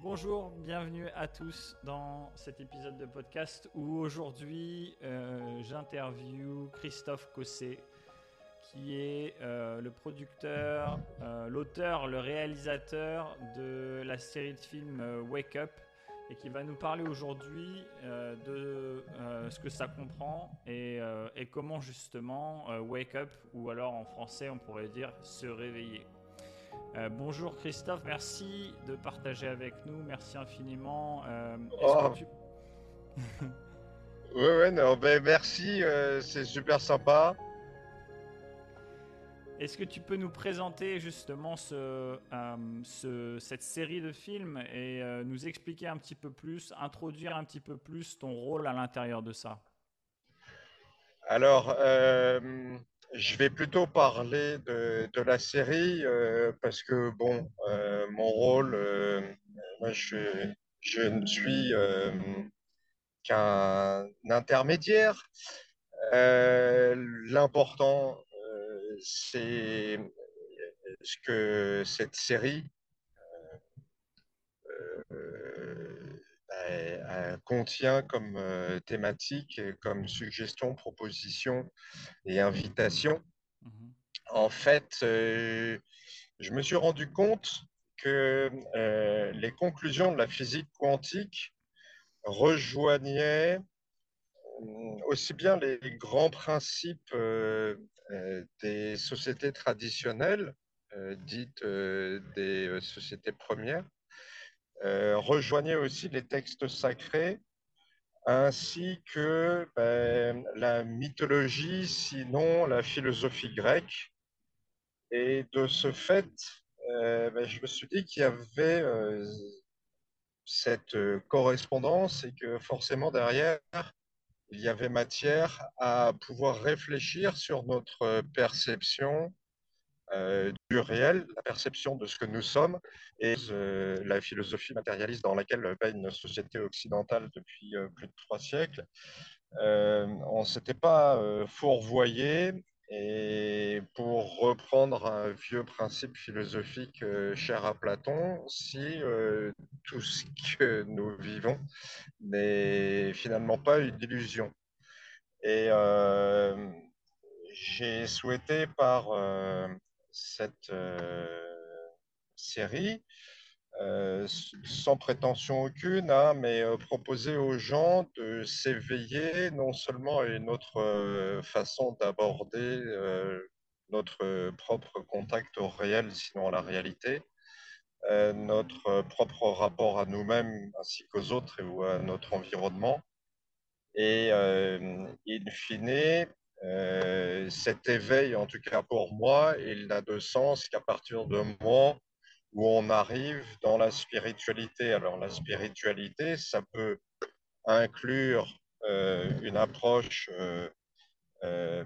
Bonjour, bienvenue à tous dans cet épisode de podcast où aujourd'hui euh, j'interviewe Christophe Cossé qui est euh, le producteur, euh, l'auteur, le réalisateur de la série de films Wake Up et qui va nous parler aujourd'hui de ce que ça comprend et, et comment justement Wake Up ou alors en français on pourrait dire se réveiller. Euh, bonjour Christophe, merci de partager avec nous, merci infiniment. Euh, oh. ouais, non, ben, merci, euh, c'est super sympa. Est-ce que tu peux nous présenter justement ce, cette série de films et nous expliquer un petit peu plus, introduire un petit peu plus ton rôle à l'intérieur de ça? Alors, je vais plutôt parler de, la série euh, parce que, bon, euh, mon rôle, euh, moi, je, je, ne suis qu'un intermédiaire. L'important, c'est ce que cette série contient comme euh, thématique, comme suggestion, proposition et invitation. Mhm. En fait, euh, je me suis rendu compte que euh, les conclusions de la physique quantique rejoignaient aussi bien les grands principes des sociétés traditionnelles, dites des sociétés premières, euh, rejoignait aussi les textes sacrés ainsi que ben, la mythologie, sinon la philosophie grecque. Et de ce fait, euh, ben, je me suis dit qu'il y avait euh, cette correspondance et que forcément derrière, il y avait matière à pouvoir réfléchir sur notre perception euh, du réel, la perception de ce que nous sommes et euh, la philosophie matérialiste dans laquelle va une société occidentale depuis euh, plus de trois siècles. on ne s'était pas fourvoyé et pour reprendre un vieux principe philosophique cher à Platon, si tout ce que nous vivons n'est finalement pas une illusion. Et j'ai souhaité par cette euh, série, euh, sans prétention aucune, hein, mais euh, proposer aux gens de s'éveiller non seulement à une autre façon d'aborder notre propre contact au réel, sinon à la réalité, notre propre rapport à nous-mêmes ainsi qu'aux autres et ou à notre environnement. Et in fine, cet éveil, en tout cas pour moi, il n'a de sens qu'à partir du moment où on arrive dans la spiritualité. Alors la spiritualité, ça peut inclure euh, une approche euh,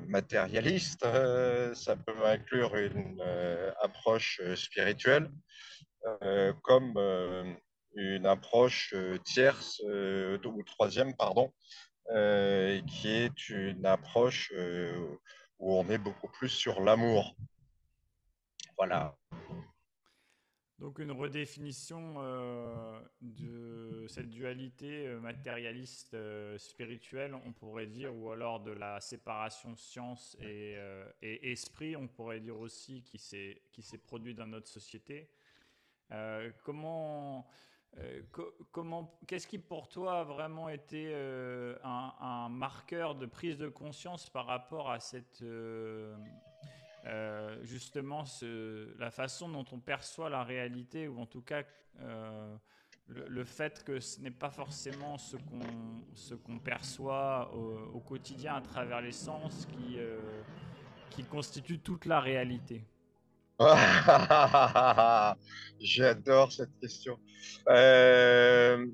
matérialiste, ça peut inclure une approche spirituelle, comme une approche tierce ou troisième, pardon, euh, qui est une approche euh, où on est beaucoup plus sur l'amour. Voilà. Donc une redéfinition euh, de cette dualité matérialiste spirituelle, on pourrait dire, ou alors de la séparation science et, et esprit, on pourrait dire aussi, qui s'est produit dans notre société. comment euh, qu'est-ce qui pour toi a vraiment été euh, un, marqueur de prise de conscience par rapport à cette euh, justement la façon dont on perçoit la réalité ou en tout cas le, fait que ce n'est pas forcément ce qu'on ce perçoit au, au, quotidien à travers les sens qui qui constitue toute la réalité? J'adore cette question. Euh,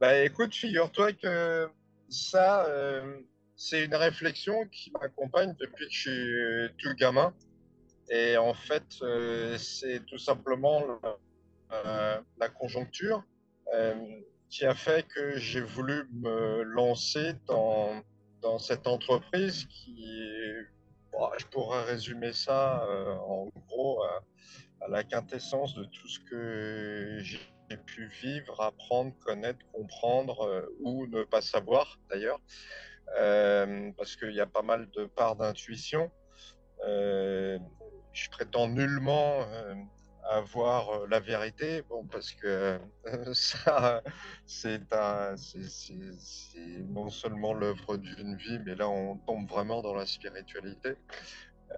bah écoute, figure-toi que ça, euh, c'est une réflexion qui m'accompagne depuis que je suis tout gamin. Et en fait, euh, c'est tout simplement la conjoncture qui a fait que j'ai voulu me lancer dans, dans cette entreprise qui je pourrais résumer ça euh, en gros à, la quintessence de tout ce que j'ai pu vivre, apprendre, connaître, comprendre ou ne pas savoir d'ailleurs, parce qu'il y a pas mal de parts d'intuition. je prétends nullement avoir euh, la vérité, bon, parce que ça, c'est non seulement l'œuvre d'une vie, mais là, on tombe vraiment dans la spiritualité.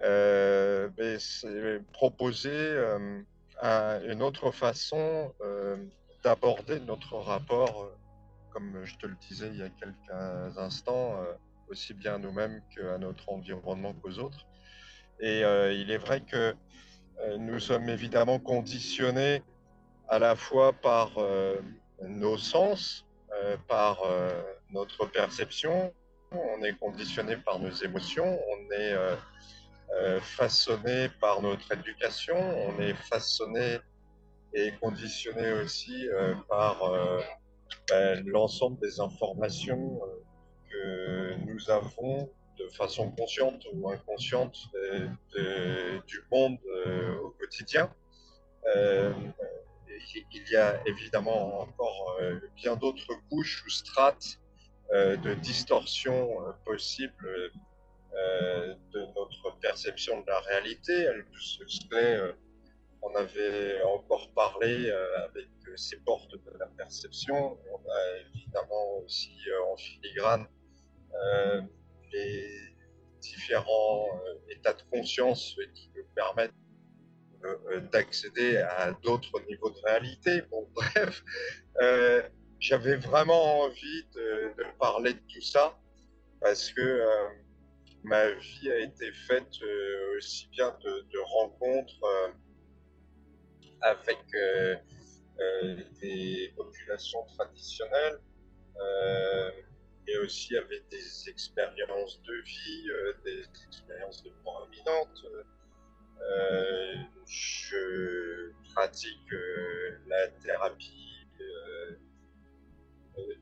Euh, mais c'est proposer euh, une autre façon d'aborder notre rapport, comme je te le disais il y a quelques instants, aussi bien à nous-mêmes qu'à notre environnement qu'aux autres. Et il est vrai que euh, nous sommes évidemment conditionnés à la fois par euh, nos sens, euh, par notre perception, on est conditionné par nos émotions, on est façonné par notre éducation, on est façonné et conditionné aussi par ben, l'ensemble des informations que nous avons de façon consciente ou inconsciente du monde euh, au quotidien. Euh, il y a évidemment encore euh, bien d'autres couches ou strates de distorsion possibles de notre perception de la réalité. Elle se on avait encore parlé avec ces portes de la perception. On a évidemment aussi en filigrane les différents euh, états de conscience qui nous permettent euh, euh, d'accéder à d'autres niveaux de réalité. Bon, bref, j'avais vraiment envie de, parler de tout ça parce que ma vie a été faite aussi bien de, rencontres avec des populations traditionnelles, et aussi avec des expériences de vie, euh, des expériences de prominentes. Euh, je pratique euh, la thérapie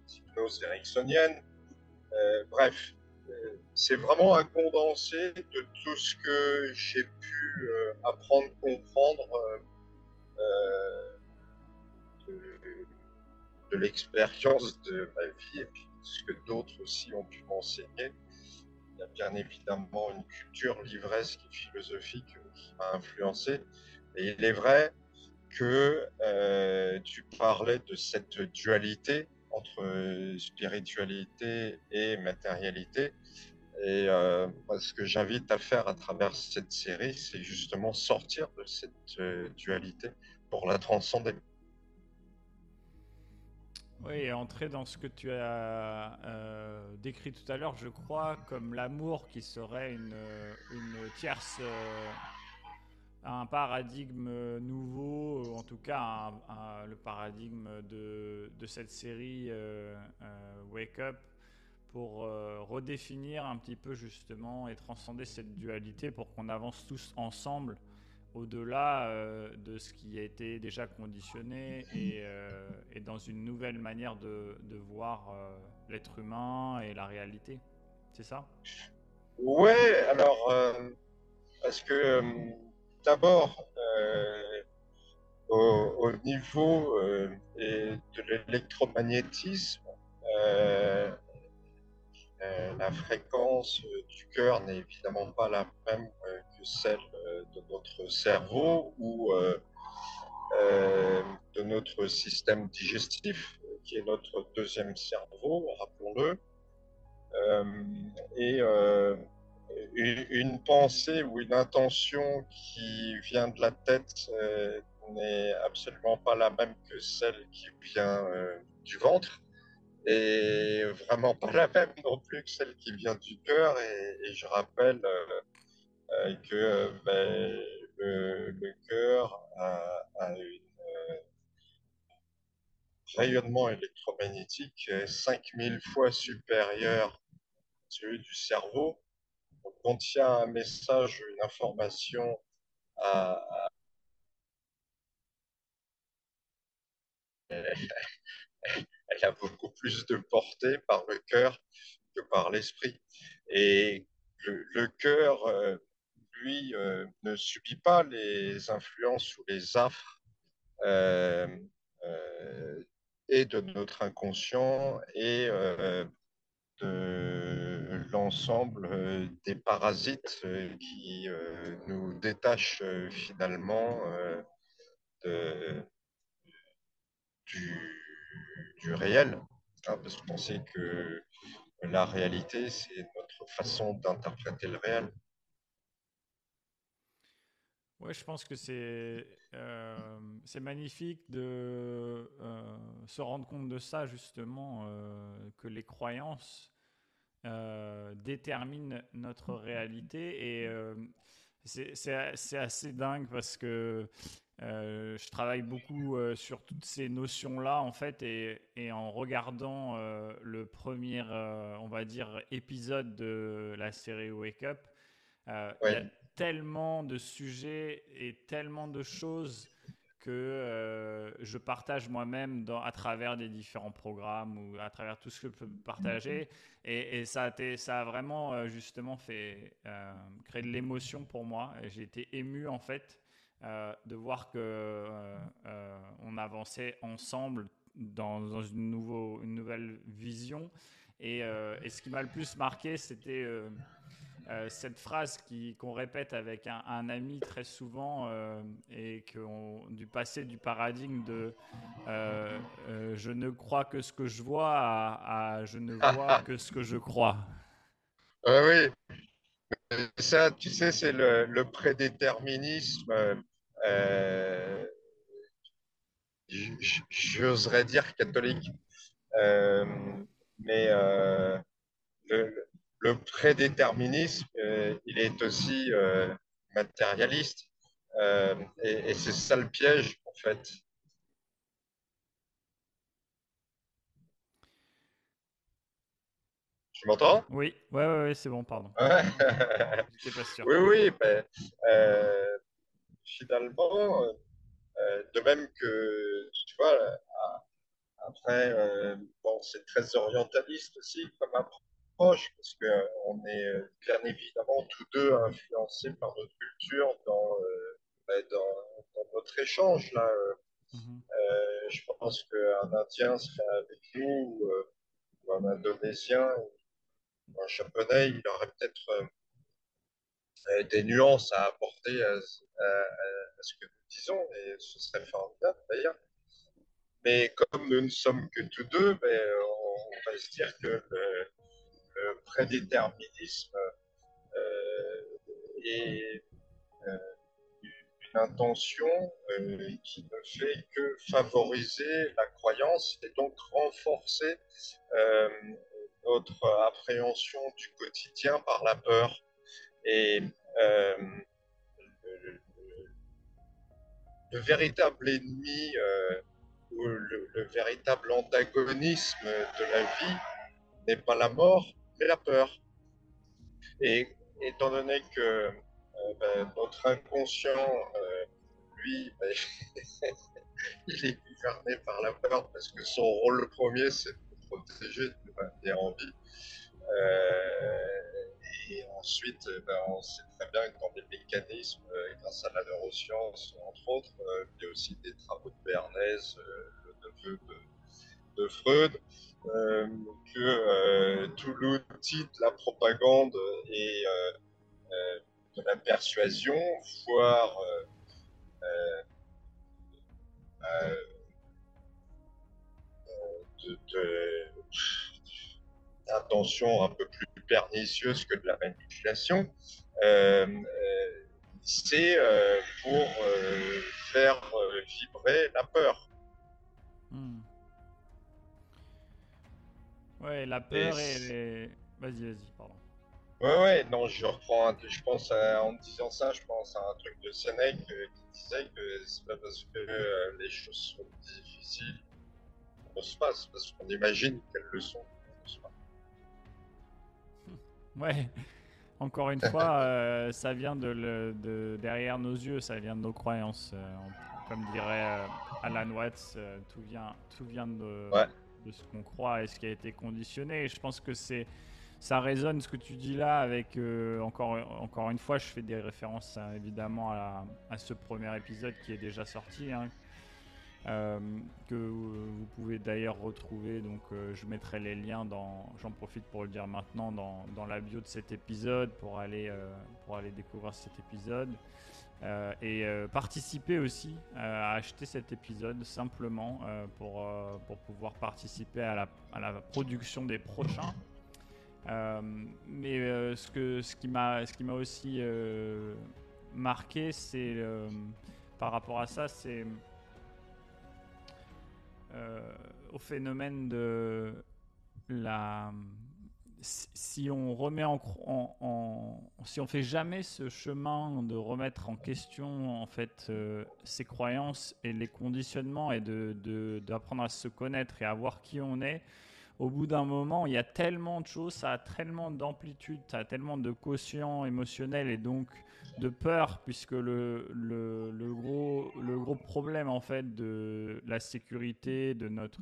d'hypnose ericksonienne. bref, c'est vraiment un condensé de tout ce que j'ai pu apprendre, comprendre de, de l'expérience de ma vie et puis ce que d'autres aussi ont pu m'enseigner. Il y a bien évidemment une culture livresque et philosophique qui m'a influencé. Et il est vrai que euh, tu parlais de cette dualité entre spiritualité et matérialité. Et euh, ce que j'invite à faire à travers cette série, c'est justement sortir de cette euh, dualité pour la transcender. Oui, entrer dans ce que tu as euh, décrit tout à l'heure, je crois, comme l'amour qui serait une, une tierce, euh, un paradigme nouveau, en tout cas le paradigme de, cette série euh, Wake Up, pour redéfinir un petit peu justement et transcender cette dualité pour qu'on avance tous ensemble au-delà euh, de ce qui a été déjà conditionné et, euh, dans une nouvelle manière de, voir euh, l'être humain et la réalité. C'est ça? Ouais, alors, parce que d'abord, au, niveau de l'électromagnétisme, la fréquence du cœur n'est évidemment pas la même que celle de notre cerveau ou euh, euh, de notre système digestif, qui est notre deuxième cerveau, rappelons-le. Euh, et une pensée ou une intention qui vient de la tête n'est absolument pas la même que celle qui vient du ventre et vraiment pas la même non plus que celle qui vient du cœur. Et, je rappelle que euh, ben, le, cœur a, un euh, rayonnement électromagnétique 5000 fois supérieur à celui du cerveau. On contient un message, une information à, elle a beaucoup plus de portée par le cœur que par l'esprit. Et le, cœur lui, euh, ne subit pas les influences ou les affres euh, et de notre inconscient et de l'ensemble des parasites qui nous détachent finalement du, du, réel. Hein, parce qu'on sait que la réalité, c'est notre façon d'interpréter le réel. Ouais, je pense que c'est euh, c'est magnifique de euh, se rendre compte de ça, justement, euh, que les croyances déterminent notre réalité. Et c'est assez dingue parce que je travaille beaucoup sur toutes ces notions-là, en fait, et, et en regardant le premier, on va dire, épisode de la série Wake Up, tellement de sujets et tellement de choses que euh, je partage moi-même à travers des différents programmes ou à travers tout ce que je peux partager. Et, ça, a été, ça a vraiment euh, justement fait euh, créer de l'émotion pour moi. J'ai été ému en fait de voir que on avançait ensemble dans, une, nouveau, une nouvelle vision. Et, et ce qui m'a le plus marqué, c'était euh, cette phrase qu'on répète avec un, ami très souvent euh, et que du passé du paradigme de euh, je ne crois que ce que je vois à, je ne vois que ce que je crois. oui, ça, tu sais, c'est le, le, prédéterminisme. J'oserais dire catholique, mais le, le prédéterminisme, euh, il est aussi euh, matérialiste. Euh, et, c'est ça le piège, en fait. Tu m'entends? Oui, ouais, ouais, ouais c'est bon, pardon. J'étais pas sûr. Oui, oui, mais finalement, de même que, tu vois, après, bon, c'est très orientaliste aussi comme approche parce qu'on est euh, bien évidemment tous deux influencés par notre culture dans, euh, ben, dans, notre échange. Là. Mhm. Euh, je pense qu'un Indien serait avec nous, ou un Indonésien, ou un Japonais, il aurait peut-être des nuances à apporter à, ce que nous disons, et ce serait formidable d'ailleurs. Mais comme nous ne sommes que tous deux, ben, on, va se dire que le, prédéterminisme et euh, euh, une intention euh, qui ne fait que favoriser la croyance et donc renforcer notre appréhension du quotidien par la peur. Et le, véritable ennemi ou le, véritable antagonisme de la vie n'est pas la mort, la peur. Et étant donné que euh, ben, notre inconscient, euh, lui, ben, il est gouverné par la peur parce que son rôle premier, c'est de protéger, de maintenir en vie. Euh, et ensuite, ben, on sait très bien que dans des mécanismes, grâce à la neuroscience, entre autres, il y a aussi des travaux de Bernays, le neveu de, de Freud, euh, que euh, tout l'outil de la propagande et euh, de la persuasion, voire d'intentions un peu plus pernicieuses que de la manipulation, c'est pour faire vibrer la peur. Hmm. Ouais, la peur et, Vas-y, vas-y, pardon. Ouais, ouais, non, je reprends, je pense en disant ça, je pense à un truc de Sénèque euh, qui disait que c'est pas parce que euh, les choses sont difficiles qu'on se passe, parce qu'on imagine qu'elles le sont. Ouais, encore une fois, euh, ça vient de, de, derrière nos yeux, ça vient de nos croyances. comme dirait Alan Watts, tout, vient, tout vient de, ouais de ce qu'on croit et ce qui a été conditionné. Je pense que c'est ça résonne ce que tu dis là avec euh, encore encore une fois je fais des références hein, évidemment à, ce premier épisode qui est déjà sorti hein. euh, que vous pouvez d'ailleurs retrouver. Donc, euh, je mettrai les liens dans. J'en profite pour le dire maintenant dans, dans, la bio de cet épisode pour aller pour aller découvrir cet épisode et participer aussi à acheter cet épisode simplement pour pour pouvoir participer à la, à la production des prochains. mais ce que ce qui m'a aussi marqué, c'est par rapport à ça, c'est euh, au phénomène de la si on remet en, si on fait jamais ce chemin de remettre en question en fait euh, ses croyances et les conditionnements et de d'apprendre à se connaître et à voir qui on est au bout d'un moment il y a tellement de choses ça a tellement d'amplitude ça a tellement de quotient émotionnel et donc de peur, puisque le, le, gros, le gros problème en fait de la sécurité de notre,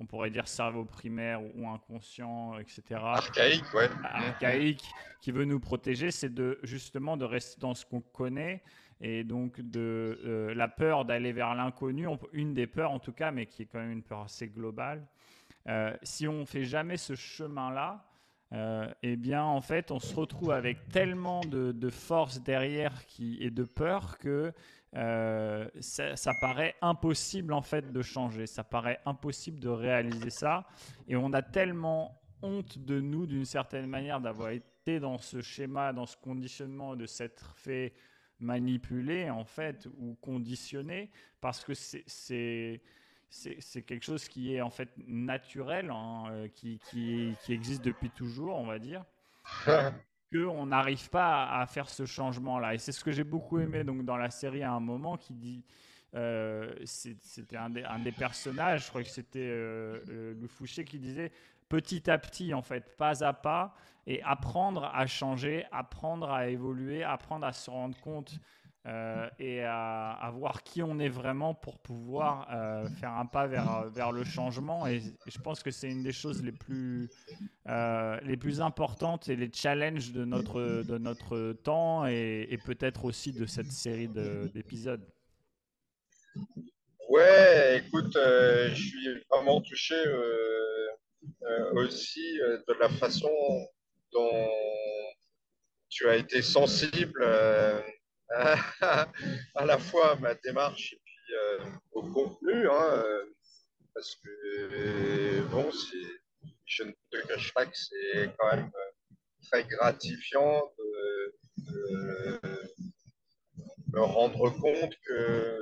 on pourrait dire cerveau primaire ou inconscient, etc. Archaïque, ouais. Archaïque, qui veut nous protéger, c'est de justement de rester dans ce qu'on connaît et donc de euh, la peur d'aller vers l'inconnu, une des peurs en tout cas, mais qui est quand même une peur assez globale. Euh, si on fait jamais ce chemin-là, euh, eh bien, en fait, on se retrouve avec tellement de, force derrière qui, et de peur que euh, ça, paraît impossible en fait de changer. Ça paraît impossible de réaliser ça. Et on a tellement honte de nous, d'une certaine manière, d'avoir été dans ce schéma, dans ce conditionnement, de s'être fait manipuler en fait ou conditionner, parce que c'est c'est quelque chose qui est en fait naturel, hein, euh, qui, qui, qui, existe depuis toujours, on va dire. qu'on n'arrive pas à, faire ce changement-là. Et c'est ce que j'ai beaucoup aimé donc, dans la série à un moment qui dit. Euh, c'était un, un, des personnages, je crois que c'était euh, Lou Fouché qui disait petit à petit, en fait, pas à pas, et apprendre à changer, apprendre à évoluer, apprendre à se rendre compte euh, et à, voir qui on est vraiment pour pouvoir euh, faire un pas vers, vers le changement. Et, je pense que c'est une des choses les plus, euh, les plus importantes et les challenges de notre, de notre temps et, peut-être aussi de cette série d'épisodes. Ouais, écoute, je suis vraiment touché aussi de la façon dont tu as été sensible à la fois ma démarche et puis euh, au contenu, hein, euh, parce que bon, je ne te cache pas que c'est quand même euh, très gratifiant de, me rendre compte que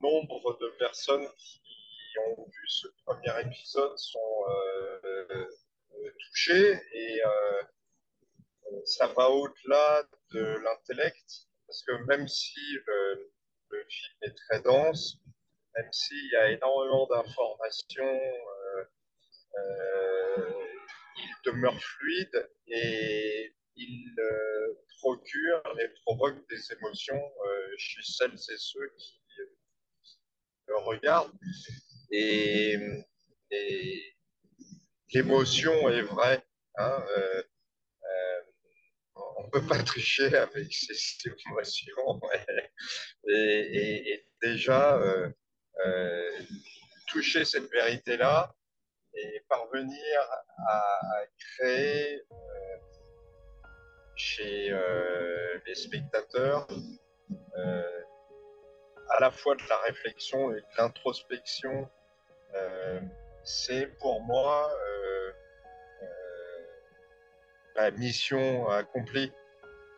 nombre de personnes qui ont vu ce premier épisode sont touchées et ça va au-delà de l'intellect, parce que même si le, film est très dense, même s'il y a énormément d'informations, euh, euh, il demeure fluide et il euh, procure et provoque des émotions chez celles et ceux qui le regardent. Et, l'émotion est vraie. Hein, on peut pas tricher avec ces, émotions. Et, déjà, euh, euh, toucher cette vérité-là et parvenir à, créer euh, chez les spectateurs à la fois de la réflexion et de l'introspection, c'est pour moi la mission accomplie,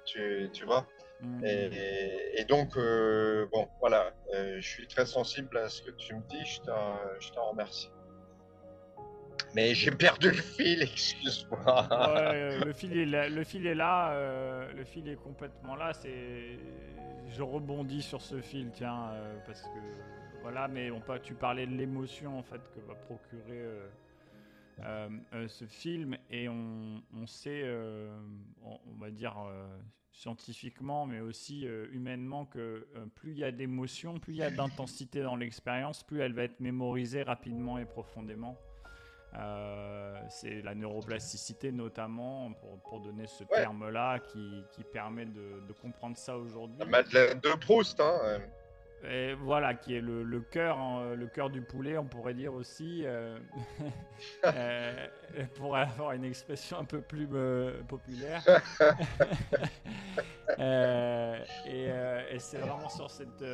tu, tu vois. Hmm. Et, donc, euh, bon, voilà, euh, je suis très sensible à ce que tu me dis, je t'en remercie. Mais j'ai perdu le fil, excuse-moi. le fil est là, le fil est là, euh, le fil est complètement là. C'est, je rebondis sur ce fil, tiens, parce que voilà, mais on tu parlais de l'émotion en fait que va procurer euh, euh, ce film et on, sait, euh, on, va dire scientifiquement, mais aussi humainement, que plus il y a d'émotions, plus il y a d'intensité dans l'expérience, plus elle va être mémorisée rapidement et profondément. c'est la neuroplasticité notamment, pour, pour donner ce terme-là, qui, qui, permet de, de, comprendre ça aujourd'hui. Madeleine de Proust, hein et voilà, qui est le, le cœur, hein, le cœur du poulet, on pourrait dire aussi, euh, euh, pour avoir une expression un peu plus euh, populaire. Euh, et, et c'est vraiment sur, cette,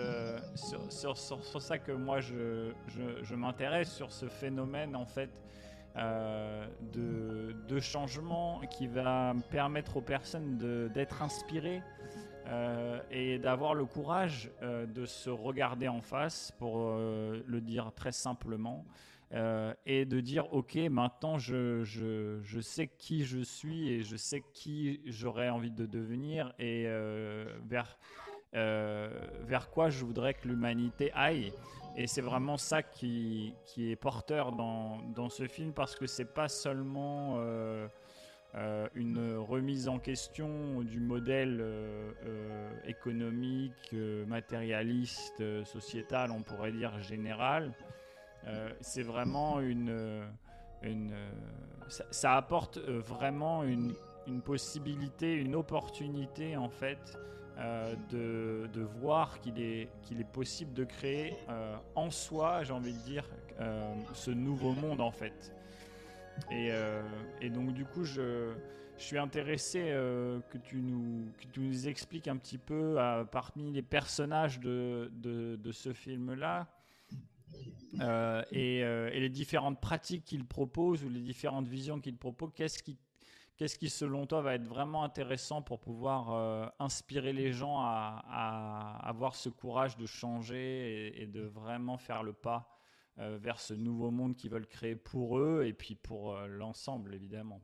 sur, sur, sur, sur ça que moi je, je, je m'intéresse, sur ce phénomène en fait de, de changement qui va permettre aux personnes d'être inspirées euh, et d'avoir le courage euh, de se regarder en face, pour euh, le dire très simplement, et de dire ok, maintenant je, je, je sais qui je suis et je sais qui j'aurais envie de devenir et vers, vers quoi je voudrais que l'humanité aille. Et c'est vraiment ça qui, qui est porteur dans, dans ce film parce que c'est pas seulement euh, une remise en question du modèle euh, euh, économique, matérialiste, sociétal, on pourrait dire général. C'est vraiment une, une ça, apporte vraiment une, une possibilité, une opportunité en fait de, de voir qu'il est, qu'il est possible de créer en soi, j'ai envie de dire, ce nouveau monde en fait. Et, euh, et donc du coup, je, suis intéressé euh, que, tu nous, expliques un petit peu euh, parmi les personnages de, ce film-là. et, les différentes pratiques qu'il propose ou les différentes visions qu'il propose, qu'est-ce qui, qu'est-ce qui selon toi va être vraiment intéressant pour pouvoir inspirer les gens à, avoir ce courage de changer et, de vraiment faire le pas vers ce nouveau monde qu'ils veulent créer pour eux et puis pour euh, l'ensemble évidemment.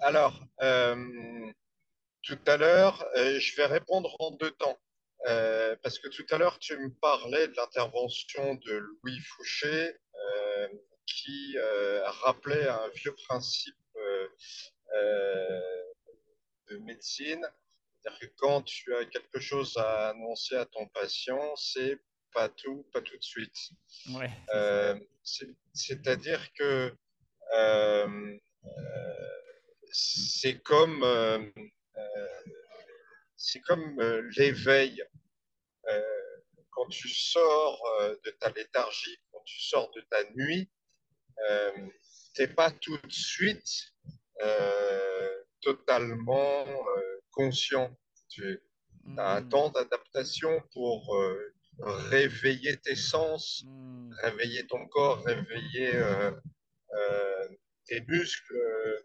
Alors, euh, tout à l'heure, euh, je vais répondre en deux temps. Euh, parce que tout à l'heure, tu me parlais de l'intervention de Louis Fouché euh, qui euh, rappelait un vieux principe euh, euh, de médecine. C'est-à-dire que quand tu as quelque chose à annoncer à ton patient, c'est pas tout, pas tout de suite. Ouais. Euh, c'est- C'est-à-dire que euh, c'est comme, euh, c'est comme l'éveil. Quand tu sors de ta léthargie, quand tu sors de ta nuit, euh, t'es pas tout de suite totalement conscient. Tu as un temps d'adaptation pour euh, réveiller tes sens, hmm, réveiller ton corps, réveiller euh, euh, tes muscles, euh,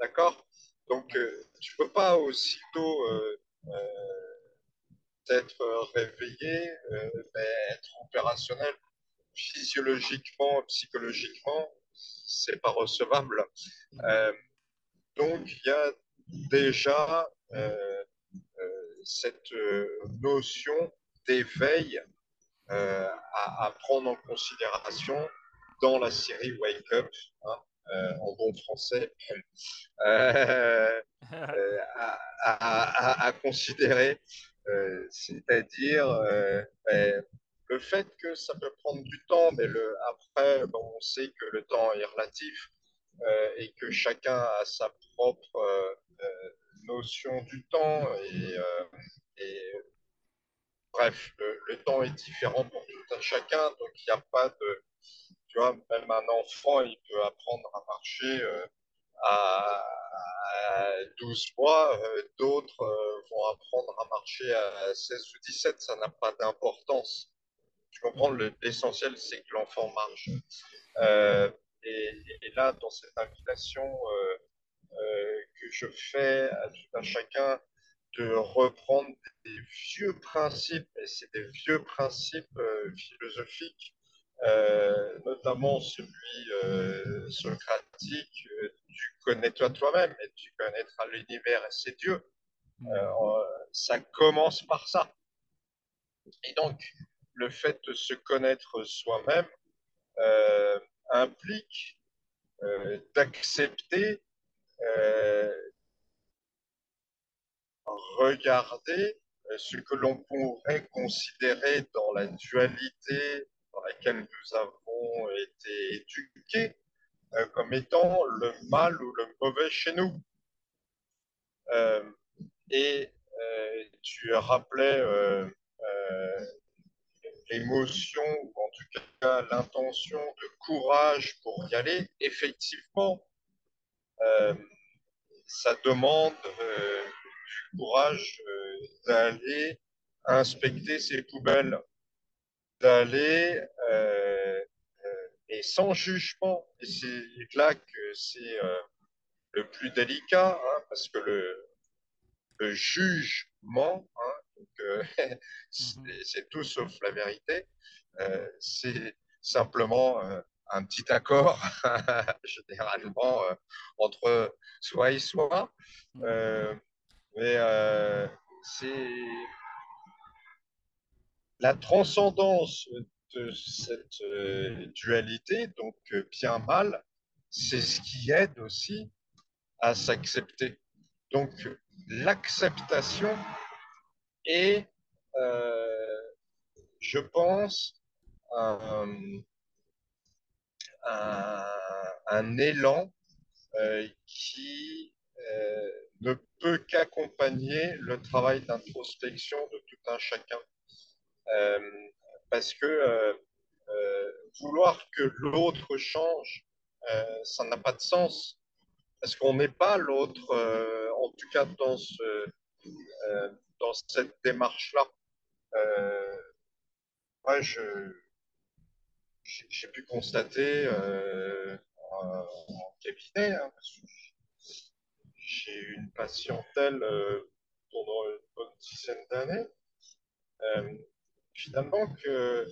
d'accord? Donc, euh, tu peux pas aussitôt euh, euh, être réveillé, euh, mais être opérationnel physiologiquement, psychologiquement, c'est pas recevable. Euh, donc, il y a déjà euh, euh, cette notion d'éveil euh, à, à prendre en considération dans la série Wake Up, hein, euh, en bon français, euh, euh, à, à- à- à considérer, c'est-à-dire ben, le fait que ça peut prendre du temps, mais le, après, bon, on sait que le temps est relatif et que chacun a sa propre notion du temps et, et bref, le, le temps est différent pour tout un chacun, donc il n'y a pas de, tu vois, même un enfant, il peut apprendre à marcher euh, à, à 12 mois, euh, d'autres euh, vont apprendre à marcher à 16 ou 17, ça n'a pas d'importance. Tu comprends, le- l'essentiel, c'est que l'enfant marche. Euh, et, et là, dans cette invitation que je fais à tout un chacun de reprendre des vieux principes, et c'est des vieux principes euh, philosophiques, euh, notamment celui euh, socratique, tu connais-toi toi-même et tu connaîtras l'univers et ses dieux. Euh, ça commence par ça. Et donc, le fait de se connaître soi-même implique d'accepter, regarder euh, ce que l'on pourrait considérer dans la dualité dans laquelle nous avons été éduqués euh, comme étant le mal ou le mauvais chez nous. Euh, et tu rappelais l'émotion, ou en tout cas l'intention de courage pour y aller, effectivement, ça demande euh, du courage d'aller inspecter ces poubelles, d'aller et sans jugement. Et c'est là que c'est le plus délicat, hein, parce que le, le jugement, hein, euh, mhm. c'est tout sauf la vérité, euh, c'est simplement euh, un petit accord, généralement, entre soi et soi. Mhm. Mais c'est la transcendance de cette dualité, donc bien-mal, c'est ce qui aide aussi à s'accepter. Donc, l'acceptation est, euh, je pense, un, élan euh, qui euh, ne peut qu'accompagner le travail d'introspection de tout un chacun. parce que vouloir que l'autre change, ça n'a pas de sens parce qu'on n'est pas l'autre, euh, en tout cas dans, ce, euh, dans cette démarche-là. Euh, moi, je, j'ai pu constater en, cabinet, hein, j'ai eu une patientèle pendant une bonne dizaine d'années, finalement que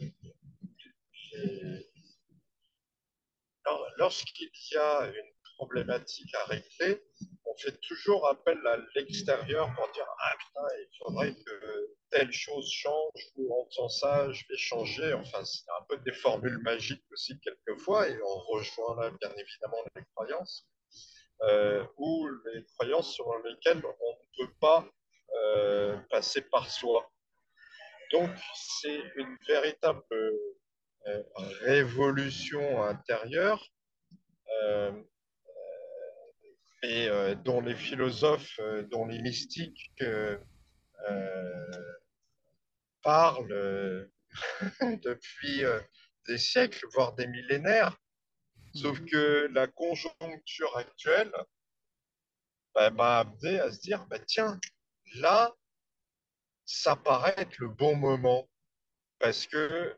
lorsqu'il y a une problématique à régler, on fait toujours appel à l'extérieur pour dire Ah putain, il faudrait que telle chose change, ou en faisant ça, je vais changer. Enfin, c'est un peu des formules magiques aussi, quelquefois, et on rejoint là, bien évidemment, les croyances, euh, ou les croyances sur lesquelles on ne peut pas euh, passer par soi. Donc, c'est une véritable euh, révolution intérieure et euh, dont les philosophes, euh, dont les mystiques euh, parlent depuis des siècles, voire des millénaires. Sauf mhm. que la conjoncture actuelle bah, m'a amené à se dire, bah, tiens, là, ça paraît être le bon moment. Parce que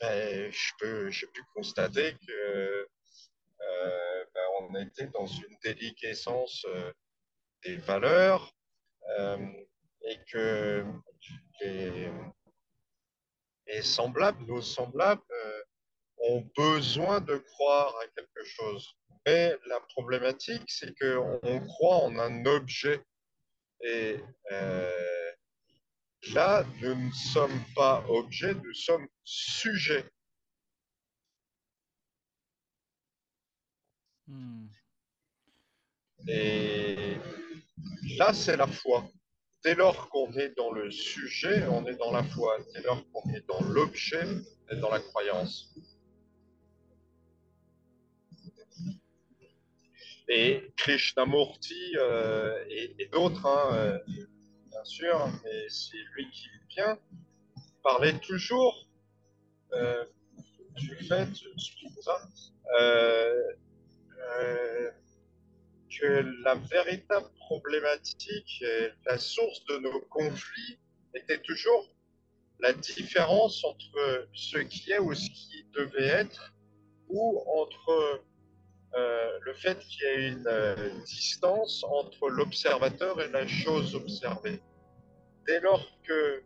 ben, je peux, j'ai pu constater que euh, ben, on était dans une déliquescence euh, des valeurs euh, et que les, semblables, nos semblables, ont besoin de croire à quelque chose. Mais la problématique, c'est qu'on croit en un objet. Et là, nous ne sommes pas objets, nous sommes sujets. Hmm. Et là, c'est la foi. Dès lors qu'on est dans le sujet, on est dans la foi. Dès lors qu'on est dans l'objet, on est dans la croyance. Et Krishnamurti euh, et, d'autres, hein, euh, bien sûr, mais c'est lui qui vient, parlait toujours euh, du fait, euh, que la véritable problématique, la source de nos conflits était toujours la différence entre ce qui est ou ce qui devait être, ou entre euh, le fait qu'il y ait une euh, distance entre l'observateur et la chose observée. Dès lors que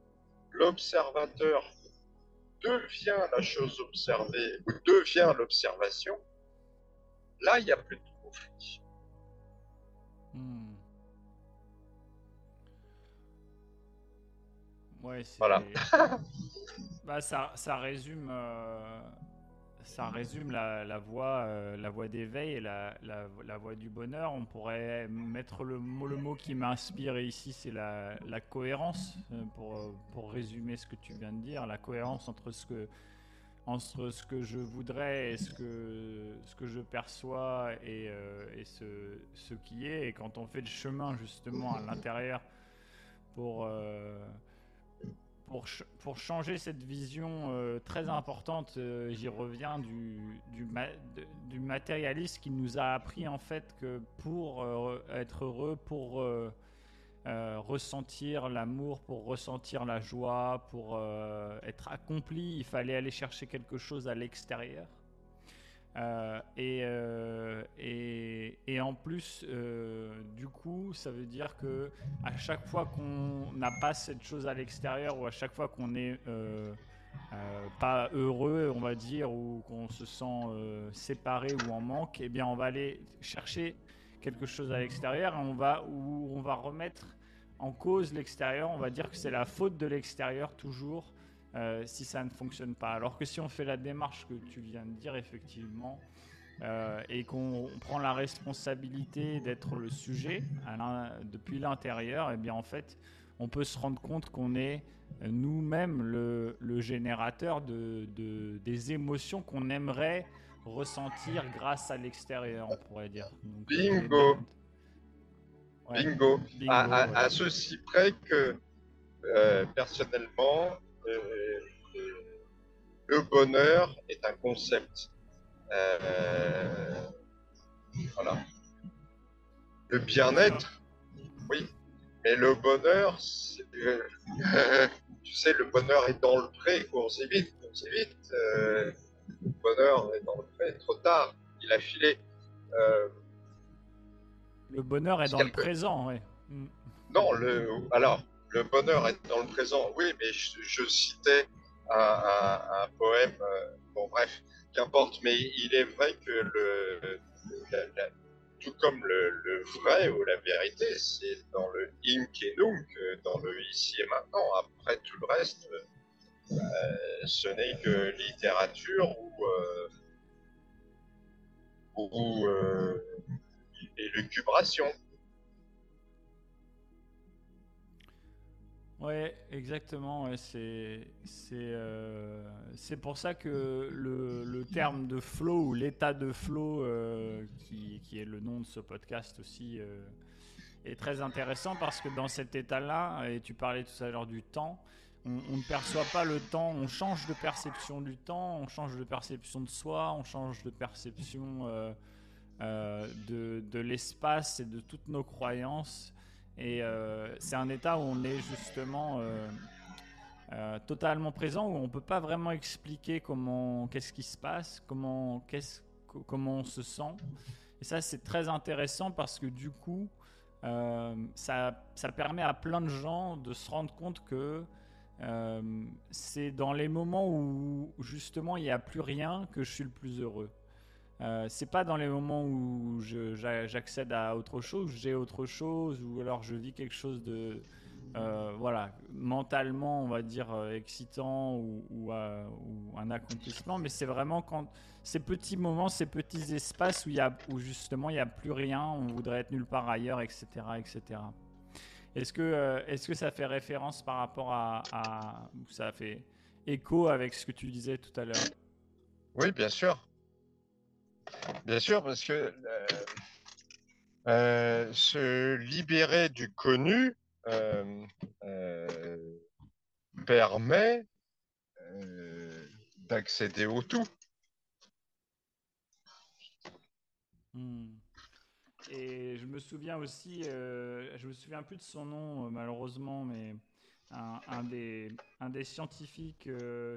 l'observateur devient la chose observée ou devient l'observation, Là, il n'y a plus de conflit. Hmm. Ouais, voilà. bah, ça, ça résume, euh, ça résume la, voie, euh, la voie d'éveil et la, voie du bonheur. On pourrait mettre le mot, le mot qui m'inspire ici, c'est la, cohérence, euh, pour, résumer ce que tu viens de dire, la cohérence entre ce que entre ce que je voudrais et ce que, ce que je perçois et, euh, ce, ce, qui est. Et quand on fait le chemin justement à l'intérieur pour, euh, pour, changer cette vision euh, très importante, euh, j'y reviens, du, matérialiste qui nous a appris en fait que pour être heureux, pour ressentir l'amour, pour ressentir la joie, pour être accompli, il fallait aller chercher quelque chose à l'extérieur. Euh, euh, et, et, en plus, euh, du coup, ça veut dire que à chaque fois qu'on n'a pas cette chose à l'extérieur ou à chaque fois qu'on est pas heureux, on va dire, ou qu'on se sent séparé ou en manque, eh bien, on va aller chercher quelque chose à l'extérieur on va, où on va remettre en cause l'extérieur. On va dire que c'est la faute de l'extérieur toujours euh, si ça ne fonctionne pas. Alors que si on fait la démarche que tu viens de dire effectivement, euh, et qu'on prend la responsabilité d'être le sujet depuis l'intérieur, et eh bien en fait, on peut se rendre compte qu'on est nous-mêmes le, générateur de, des émotions qu'on aimerait ressentir grâce à l'extérieur, on pourrait dire. Bingo. Bingo. À, ceci près que euh, personnellement, euh, le bonheur est un concept. Euh, voilà. Le bien-être, oui. Mais le bonheur, tu sais, le bonheur est dans le pré, cours vite, cours vite. Euh, le bonheur est dans le pré, trop tard, il a filé. le bonheur est dans le présent, oui. Non, le, alors, le bonheur est dans le présent, oui, mais je, citais un, poème, euh, bon bref, qu'importe, mais il est vrai que le, tout comme le, vrai ou la vérité, c'est dans le Ink et Nunc, dans le ici et maintenant. Après tout le reste, euh, ce n'est que littérature ou, euh, ou élucubration. Ouais, exactement. c'est euh, c'est pour ça que le, le, terme de flow ou l'état de flow, euh, qui, qui, est le nom de ce podcast aussi, euh, est très intéressant parce que dans cet état-là, et tu parlais tout à l'heure du temps, on, ne perçoit pas le temps, on change de perception du temps, on change de perception de soi, on change de perception de, de l'espace et de toutes nos croyances. Et euh, c'est un état où on est justement euh, euh, totalement présent, où on ne peut pas vraiment expliquer comment, qu'est-ce qui se passe, comment, qu'est-ce, comment on se sent. Et ça, c'est très intéressant parce que du coup, ça, ça, permet à plein de gens de se rendre compte que c'est dans les moments où justement il n'y a plus rien que je suis le plus heureux. Euh, c'est pas dans les moments où j'accède à autre chose, j'ai autre chose, ou alors je vis quelque chose de euh, voilà, mentalement, on va dire, euh, excitant ou, un accomplissement, mais c'est vraiment quand ces petits moments, ces petits espaces où, y a, où justement il n'y a plus rien, on voudrait être nulle part ailleurs, etc. etc. Est-ce que, est que ça fait référence par rapport à, à. Ça fait écho avec ce que tu disais tout à l'heure? Oui, bien sûr. Bien sûr, parce que euh, euh, se libérer du connu euh, permet d'accéder au tout. Hmm. Et je me souviens aussi, je me souviens plus de son nom malheureusement, mais un, des, scientifiques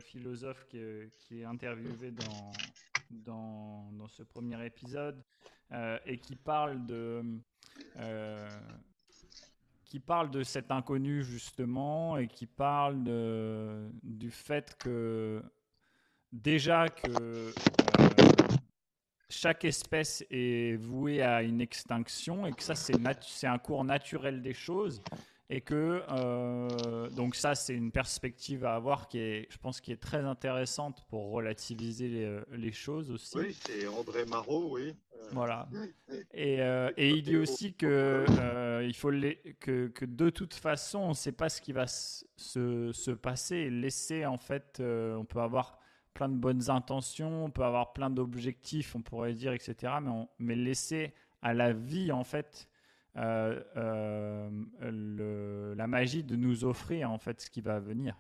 philosophes qui, est interviewé dans, dans, ce premier épisode euh, et qui parle de euh, qui parle de cet inconnu justement et qui parle du fait que déjà que euh, chaque espèce est vouée à une extinction et que ça c'est un cours naturel des choses et que euh, donc ça c'est une perspective à avoir qui est je pense qui est très intéressante pour relativiser les, euh, les choses aussi. Oui c'est André Marot oui. Euh, voilà. et, et, il dit aussi que il faut les, que, que, de toute façon on ne sait pas ce qui va se, se passer. Et laisser en fait on peut avoir plein de bonnes intentions on peut avoir plein d'objectifs on pourrait dire etc mais on, mais laisser à la vie en fait euh, euh, la magie de nous offrir en fait ce qui va venir.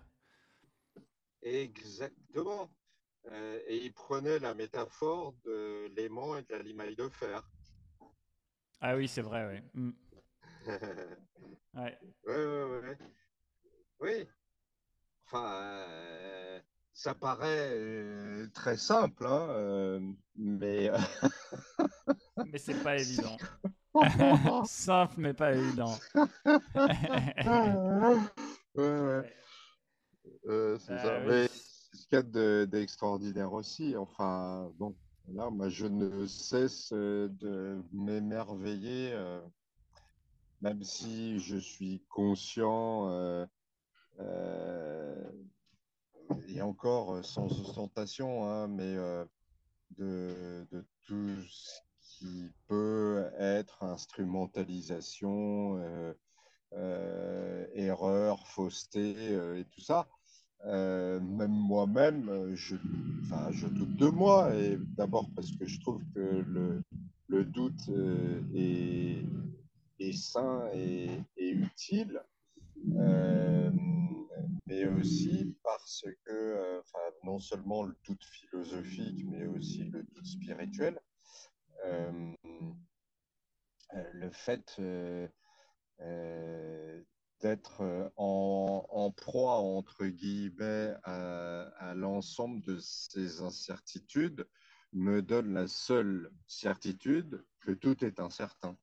Exactement. Euh, et il prenait la métaphore de l'aimant et de la limaille de fer. Ah oui, c'est vrai, oui. Mm. ouais. Ouais, ouais, ouais. Oui. Enfin, euh, ça paraît euh, très simple, hein, mais. mais c'est pas évident. simple, mais pas évident. ouais, ouais. c'est ça. Ah mais ce qu'il y a d'extraordinaire aussi. Enfin, bon, là, moi, je ne cesse euh, de m'émerveiller, euh, même si je suis conscient, euh, et encore sans ostentation, hein, mais de, de, tout ce qui peut être instrumentalisation, erreur, fausseté et tout ça. Euh, même moi-même, euh, je, doute de moi, et d'abord parce que je trouve que le, doute euh, est, est, sain et, utile, mais aussi parce que, non seulement le doute philosophique, mais aussi le doute spirituel, le fait d'être euh, en, proie, entre guillemets, à, l'ensemble de ces incertitudes me donne la seule certitude que tout est incertain.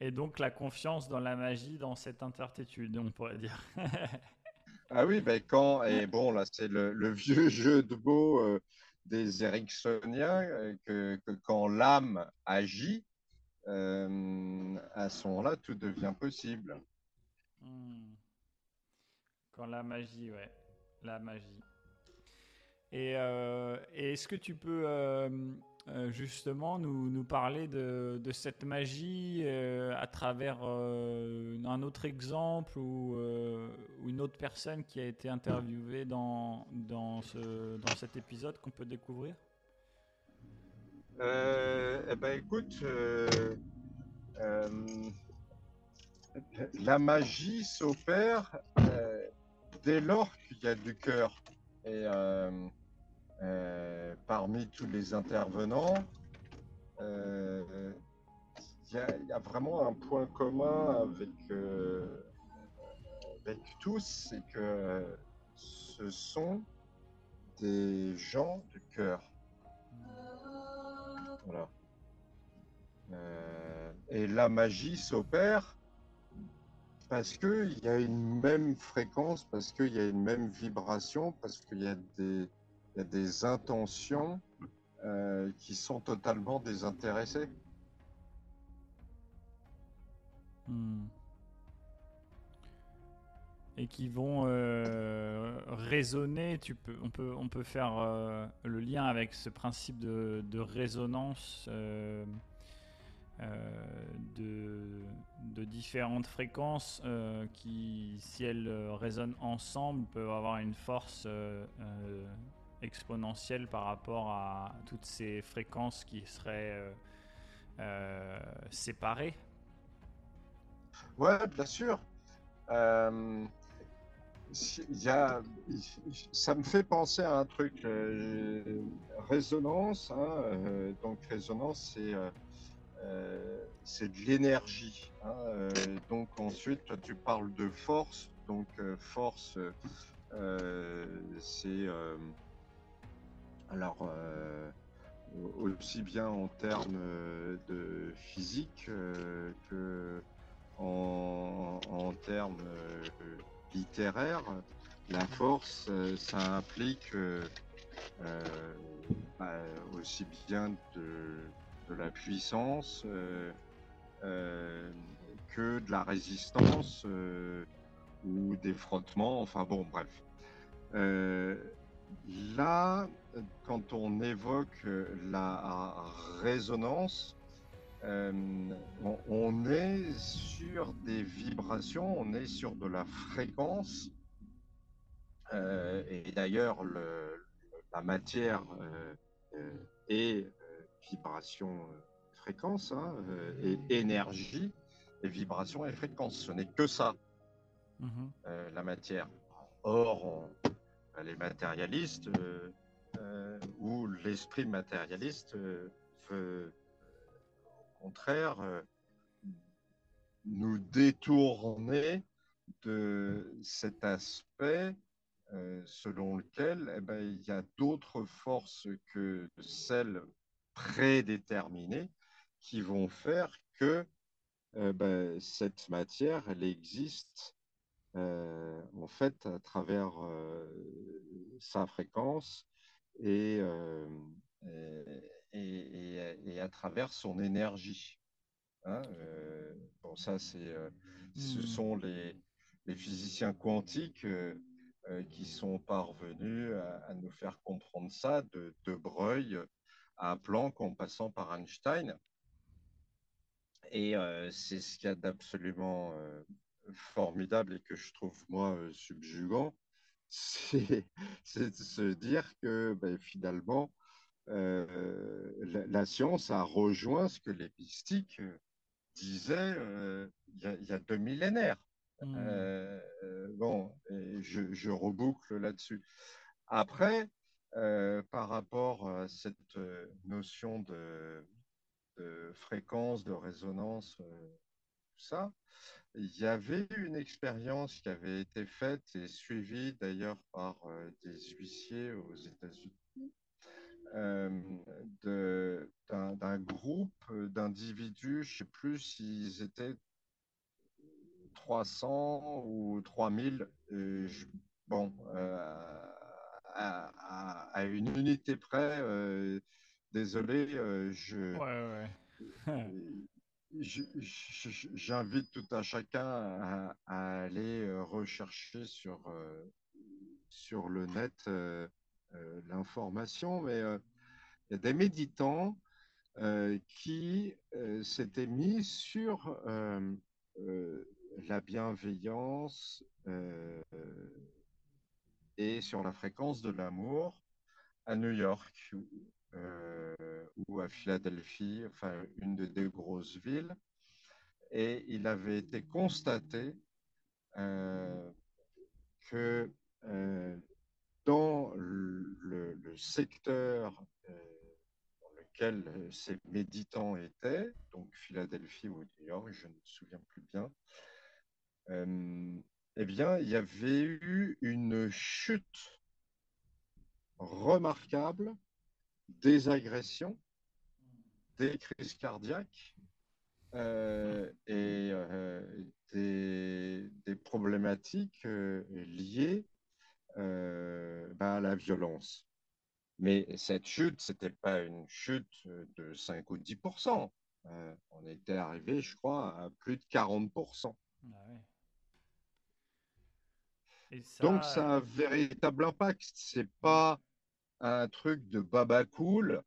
Et donc la confiance dans la magie, dans cette incertitude, on pourrait dire. ah oui, ben quand, et bon, là c'est le, vieux jeu de mots euh, des Ericksoniens, euh, que, quand l'âme agit, euh, à ce moment-là, tout devient possible. Hmm. Quand la magie, ouais, la magie. Et, euh, est-ce que tu peux justement nous, nous, parler de, cette magie à travers un autre exemple ou, une autre personne qui a été interviewée dans, dans, ce, dans cet épisode qu'on peut découvrir? Euh, eh ben, écoute, euh, euh, la magie s'opère dès lors qu'il y a du cœur. Et parmi tous les intervenants, il y, a vraiment un point commun avec, avec tous, c'est que ce sont des gens du cœur. Voilà. Euh, et la magie s'opère parce qu'il y a une même fréquence, parce qu'il y a une même vibration, parce qu'il y, a des intentions euh, qui sont totalement désintéressées. Hmm et qui vont euh, résonner. Tu peux, on, peut, on peut faire euh, le lien avec ce principe de, résonance de, différentes fréquences qui, si elles résonnent ensemble, peuvent avoir une force exponentielle par rapport à toutes ces fréquences qui seraient séparées. Ouais, bien sûr. Euh, y a, ça me fait penser à un truc, euh, résonance. Hein, euh, donc résonance, c'est euh, c'est de l'énergie. Hein, donc ensuite, toi, tu parles de force. Donc force, c'est alors aussi bien en termes de physique que en, termes littéraire, la force, euh, ça implique euh, euh, bah, aussi bien de, la puissance que de la résistance ou des frottements, enfin bon, bref. là, quand on évoque la résonance, euh, on, est sur des vibrations, on est sur de la fréquence. Euh, et d'ailleurs, la matière euh, est vibration, fréquence, hein, et énergie, et vibration et fréquence. Ce n'est que ça, mhm. la matière. Or, les matérialistes ou l'esprit matérialiste veut au contraire nous détourner de cet aspect euh, selon lequel eh ben, il y a d'autres forces que celles prédéterminées qui vont faire que ben, cette matière, elle existe euh, en fait à travers euh, sa fréquence et, et, et, à travers son énergie. Hein, bon, ça, c'est, ce hmm. sont les, les physiciens quantiques euh, euh, qui sont parvenus à, nous faire comprendre ça, de, de Breuil à Planck en passant par Einstein. Et euh, c'est ce qu'il y a d'absolument formidable et que je trouve, moi, subjugant, c'est de se dire que ben, finalement, la, la, science a rejoint ce que les mystiques disaient il y, a deux millénaires. Mmh. Euh, euh, bon, je, je, reboucle là-dessus. Après, euh, par rapport à cette notion de, fréquence, de résonance, tout ça, il y avait une expérience qui avait été faite et suivie d'ailleurs par des huissiers aux États-Unis d'un groupe d'individus, je ne sais plus s'ils étaient 300 ou 3000, euh, bon, euh, à, une unité près, euh, désolé, je, j'invite tout un chacun à, aller rechercher sur, sur le net l'information, mais il y a des méditants qui s'étaient mis sur la bienveillance euh, et sur la fréquence de l'amour à New York euh, ou à Philadelphie, enfin une des deux grosses villes. Et il avait été constaté euh, que dans le, le secteur dans lequel ces méditants étaient, donc Philadelphie ou New York, je ne me souviens plus bien, euh, eh bien, il y avait eu une chute remarquable des agressions, des crises cardiaques euh, et euh, des, problématiques liées bah, à la violence. Mais cette chute, ce n'était pas une chute de 5 ou 10% On était arrivé, je crois, à plus de 40% donc, ça a un véritable impact. C'est pas un truc de baba cool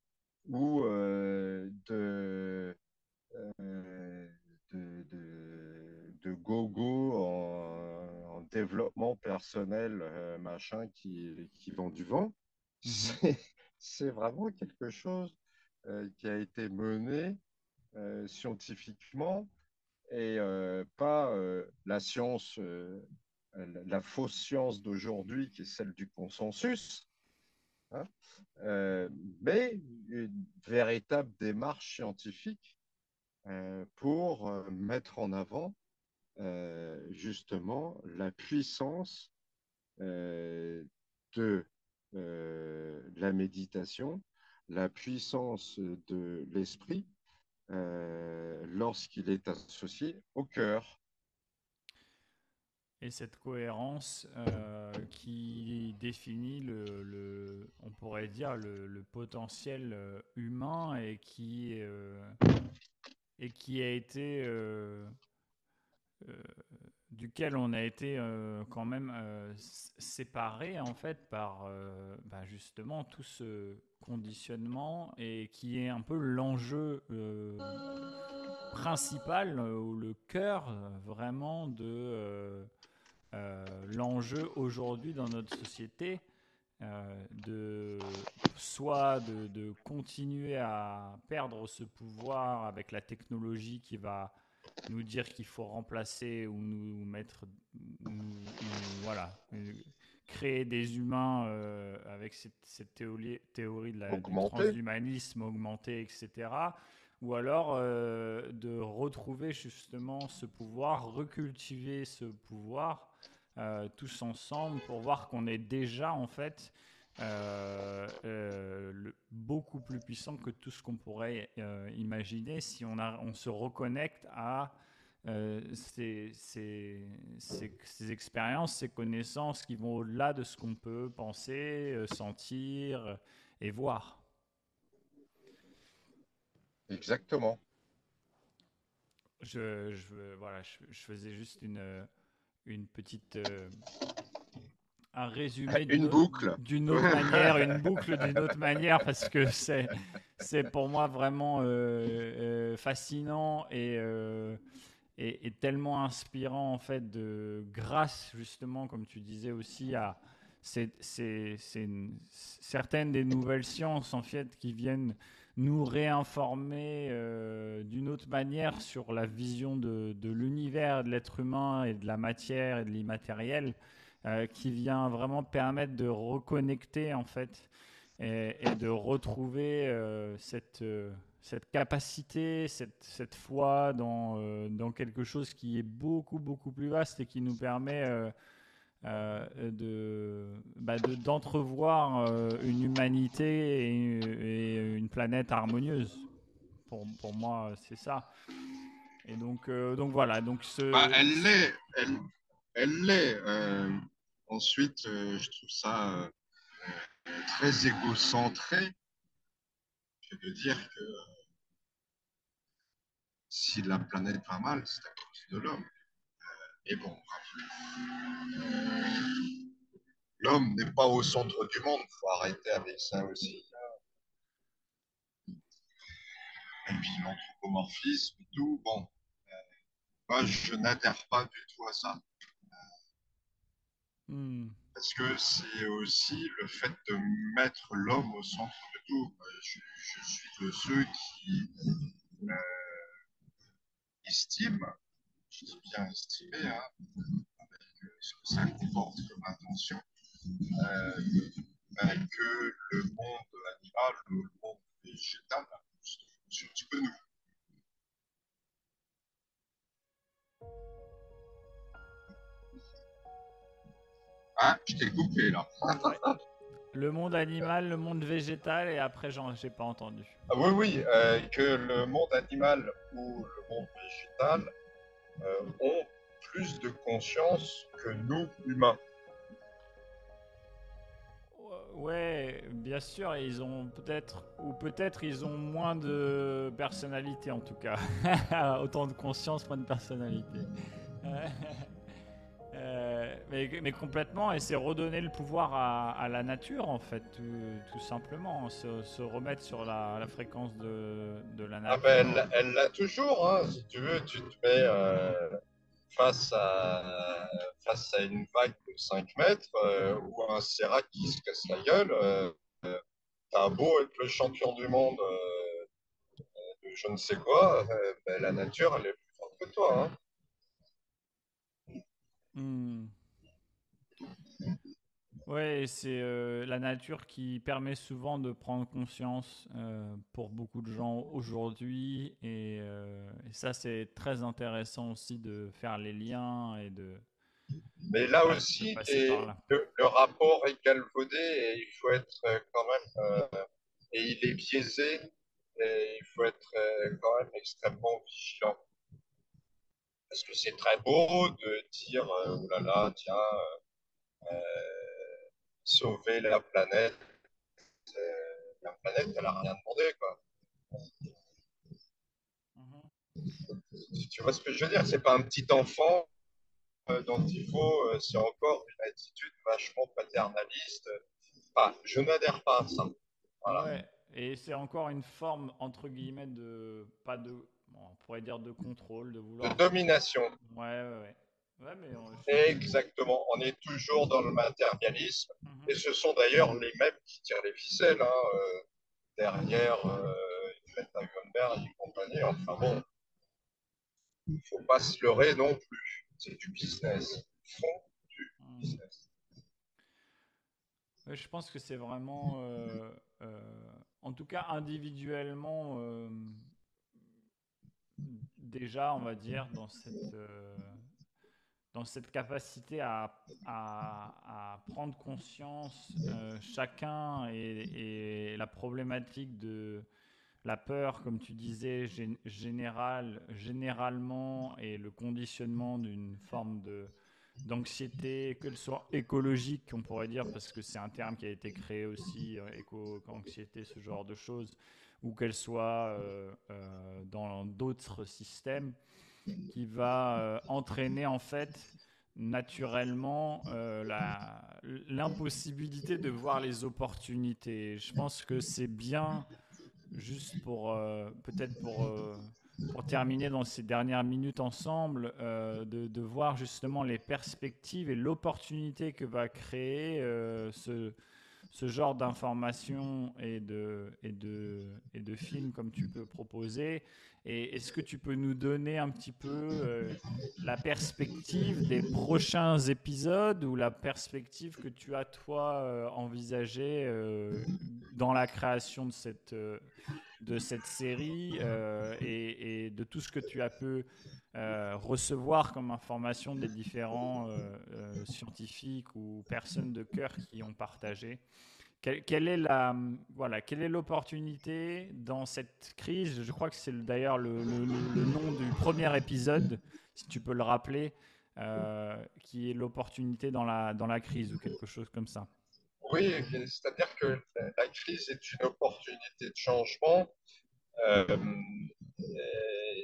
ou euh, de, euh, de, de, gogo en, développement personnel, euh, machin, qui, qui vend du vent. Mhm. C'est vraiment quelque chose qui a été mené scientifiquement et pas la science la fausse science d'aujourd'hui, qui est celle du consensus, hein, euh, mais une véritable démarche scientifique euh, pour euh, mettre en avant justement la puissance de la méditation, la puissance de l'esprit lorsqu'il est associé au cœur, et cette cohérence euh, qui définit le, on pourrait dire le, potentiel euh, humain et qui euh, et qui a été duquel on a été quand même séparé en fait par bah, justement tout ce conditionnement et qui est un peu l'enjeu principal ou le cœur vraiment de l'enjeu aujourd'hui dans notre société, euh, de soit de, continuer à perdre ce pouvoir avec la technologie qui va nous dire qu'il faut remplacer ou nous mettre, voilà, créer des humains avec cette, théorie, théorie de la, du transhumanisme augmenté, etc. Ou alors de retrouver justement ce pouvoir, recultiver ce pouvoir tous ensemble pour voir qu'on est déjà en fait euh, euh, beaucoup plus puissant que tout ce qu'on pourrait euh, imaginer si on, a, on se reconnecte à ces, ces, ces, expériences, ces connaissances qui vont au-delà de ce qu'on peut penser, sentir et voir. Exactement. Je, je voilà, je, je, faisais juste une, une petite un résumé une boucle. d'une autre manière, une boucle d'une autre manière, parce que c'est c'est pour moi vraiment euh, euh, fascinant euh, et, et, tellement inspirant en fait de grâce justement, comme tu disais aussi à certaines des nouvelles sciences en fait qui viennent nous réinformer d'une autre manière sur la vision de, l'univers, de l'être humain et de la matière et de l'immatériel. Euh, qui vient vraiment permettre de reconnecter en fait et, de retrouver euh, cette, euh, cette capacité, cette, cette foi dans, dans quelque chose qui est beaucoup beaucoup plus vaste et qui nous permet de bah, d'entrevoir une humanité et, une planète harmonieuse. Pour, pour moi, c'est ça. Et donc, donc voilà. Donc. Bah, elle l'est. Elle, elle l'est. Ensuite, euh, je trouve ça euh, très égocentré de dire que euh, si la planète va mal, c'est à cause de l'homme. Et bon, l'homme n'est pas au centre du monde, il faut arrêter avec ça aussi. Et puis l'anthropomorphisme et tout, bon, moi je n'adhère pas du tout à ça. Hmm. Parce que c'est aussi le fait de mettre l'homme au centre de tout. Je, suis de ceux qui euh, estiment, bien estimer, hein, avec ce que ça comporte comme intention, euh, que le monde animal, le monde végétal, c'est un petit peu nous. Ah, je t'ai coupé là. le monde animal, le monde végétal, et après, j'en j'ai pas entendu. Ah, oui, oui, euh, que le monde animal ou le monde végétal ont plus de conscience que nous, humains. Ouais, bien sûr, ils ont peut-être, ou peut-être ils ont moins de personnalité en tout cas. Autant de conscience, moins de personnalité. Euh, mais, complètement, et c'est redonner le pouvoir à, la nature, en fait, tout, simplement. Se, remettre sur la, fréquence de, de, la nature. Ah ben, elle l'a toujours, hein. si tu veux, tu te mets euh, face, à, face à une vague de 5 mètres euh, ou un sérac qui se casse la gueule. T'as beau être le champion du monde de je ne sais quoi, ben, la nature, elle est plus forte que toi. Hein. Hmm. Ouais, c'est euh, la nature qui permet souvent de prendre conscience euh, pour beaucoup de gens aujourd'hui. Euh, et, ça, c'est très intéressant aussi de faire les liens et de. Mais là aussi, Le, rapport est galvaudé et il faut être quand même. et il est biaisé et il faut être quand même extrêmement vigilant. Parce que c'est très beau de dire, oh là là, tiens, euh, sauver la planète. La planète, elle n'a rien demandé, quoi. Mhm. Tu vois ce que je veux dire? C'est pas un petit enfant euh, dont il faut, c'est encore une attitude vachement paternaliste. je n'adhère pas à ça. Voilà. Et c'est encore une forme, entre guillemets, de. Pas de on pourrait dire de contrôle, de vouloir. De domination. Ouais, ouais, ouais. Exactement. On est toujours dans le matérialisme. Mhm. Et ce sont d'ailleurs les mêmes qui tirent les ficelles hein, euh, derrière euh, Greta Thunberg et compagnie. Enfin bon, il ne faut pas se leurrer non plus. C'est du business. Font du mhm. business. je pense que c'est vraiment, en tout cas individuellement, déjà, on va dire, dans cette, dans cette capacité à, prendre conscience chacun et, la problématique de la peur, comme tu disais, général, généralement, et le conditionnement d'une forme d'anxiété, qu'elle soit écologique, on pourrait dire, parce que c'est un terme qui a été créé aussi, euh, éco-anxiété, ce genre de choses, ou qu'elle soit euh, euh, dans d'autres systèmes, qui va entraîner en fait naturellement l'impossibilité de voir les opportunités. Je pense que c'est bien juste pour euh, peut-être pour, euh, terminer dans ces dernières minutes ensemble, euh, de, voir justement les perspectives et l'opportunité que va créer ce, ce genre d'informations et de, et, de, et de films comme tu peux proposer. Et est-ce que tu peux nous donner un petit peu la perspective des prochains épisodes ou la perspective que tu as toi envisagée dans la création de cette, de cette série euh, et, de tout ce que tu as pu euh, recevoir comme information des différents euh, scientifiques ou personnes de cœur qui ont partagé. Quelle, est la voilà quelle est l'opportunité dans cette crise? Je crois que c'est d'ailleurs le, nom du premier épisode, si tu peux le rappeler, qui est l'opportunité dans la dans la crise ou quelque chose comme ça. Oui, c'est-à-dire que la crise est une opportunité de changement. Euh,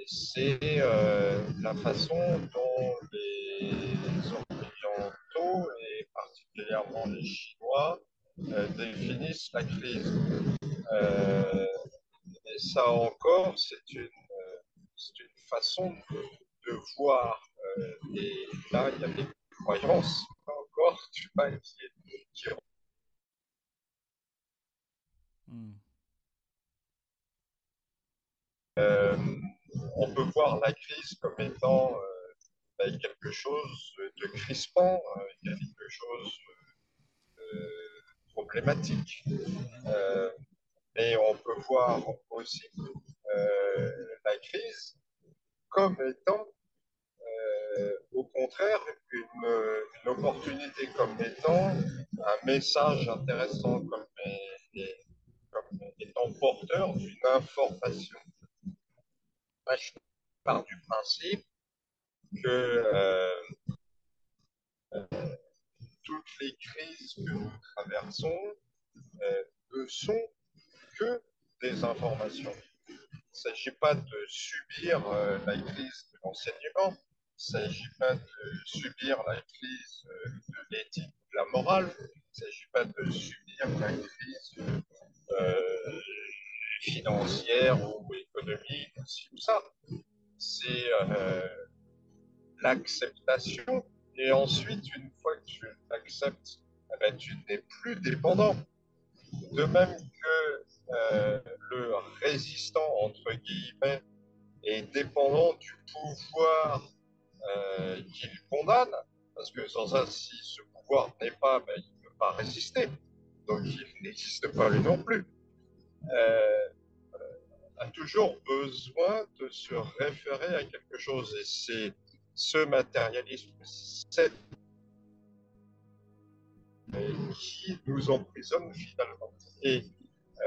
c'est euh, la façon dont les Occidentaux, et particulièrement les Chinois, euh, définissent la crise. et ça encore, c'est une, une, façon de, voir. et là, il y a des croyances, encore, tu vois, qui, qui Hmm. Euh, on peut voir la crise comme étant euh, ben, quelque chose de crispant, euh, quelque chose de problématique. mais on peut voir aussi la crise comme étant au contraire une, opportunité comme étant un message intéressant comme étant porteur d'une information. Je pars du principe que euh, euh, toutes les crises que nous traversons euh, ne sont que des informations. Il ne s'agit pas de subir la crise de l'enseignement, il ne s'agit pas de subir la crise de l'éthique, de la morale, il ne s'agit pas de subir la crise financière ou économique. C'est euh, l'acceptation. Et ensuite, une fois que tu l'acceptes, eh ben, tu n'es plus dépendant. De même que euh, le résistant, entre guillemets, est dépendant du pouvoir qu'il condamne, parce que sans ça, si ce pouvoir n'est pas, ben, il ne peut pas résister donc il n'existe pas lui non plus, euh, a toujours besoin de se référer à quelque chose. Et c'est ce matérialisme, qui nous emprisonne finalement. Et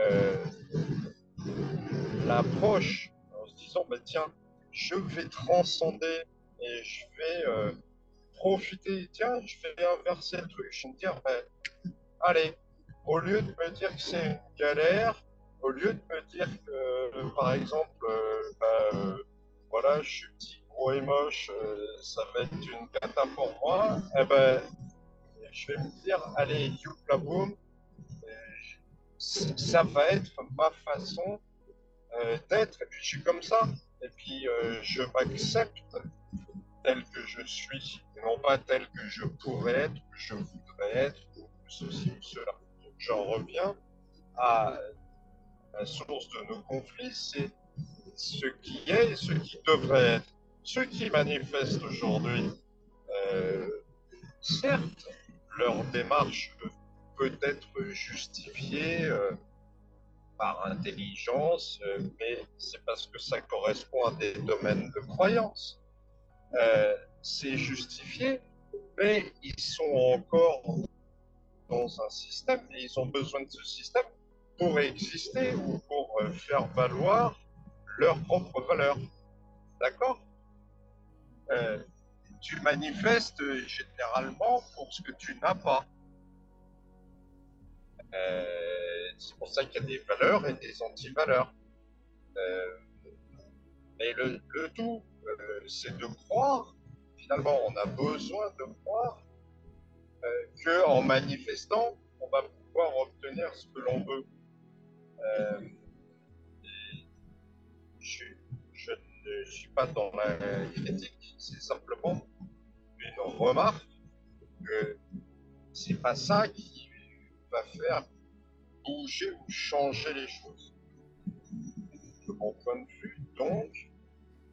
euh, l'approche en se disant, bah, tiens, je vais transcender et je vais euh, profiter, tiens, je vais inverser le truc, je vais me dire, bah, allez, au lieu de me dire que c'est une galère, au lieu de me dire que, par exemple, euh, bah, euh, voilà, je suis petit, gros et moche, euh, ça va être une cata pour moi, eh ben, je vais me dire, allez, la boum, ça va être ma façon d'être, et puis je suis comme ça, et puis je m'accepte tel que je suis, et non pas tel que je pourrais être, que je voudrais être, ou ceci ou cela. J'en reviens à la source de nos conflits, c'est ce qui est et ce qui devrait être. Ceux qui manifestent aujourd'hui, euh, certes, leur démarche peut être justifié par intelligence, mais c'est parce que ça correspond à des domaines de croyance. c'est justifié, mais ils sont encore dans un système et ils ont besoin de ce système pour exister ou pour faire valoir leurs propres valeurs. D'accord? Euh, Tu manifestes généralement pour ce que tu n'as pas. Euh, c'est pour ça qu'il y a des valeurs et des anti-valeurs. Euh, mais le, le tout, c'est de croire. Finalement, on a besoin de croire que en manifestant, on va pouvoir obtenir ce que l'on veut. Je, ne suis pas dans la critique, c'est simplement une remarque que c'est pas ça qui va faire bouger ou changer les choses. De mon point de vue, donc,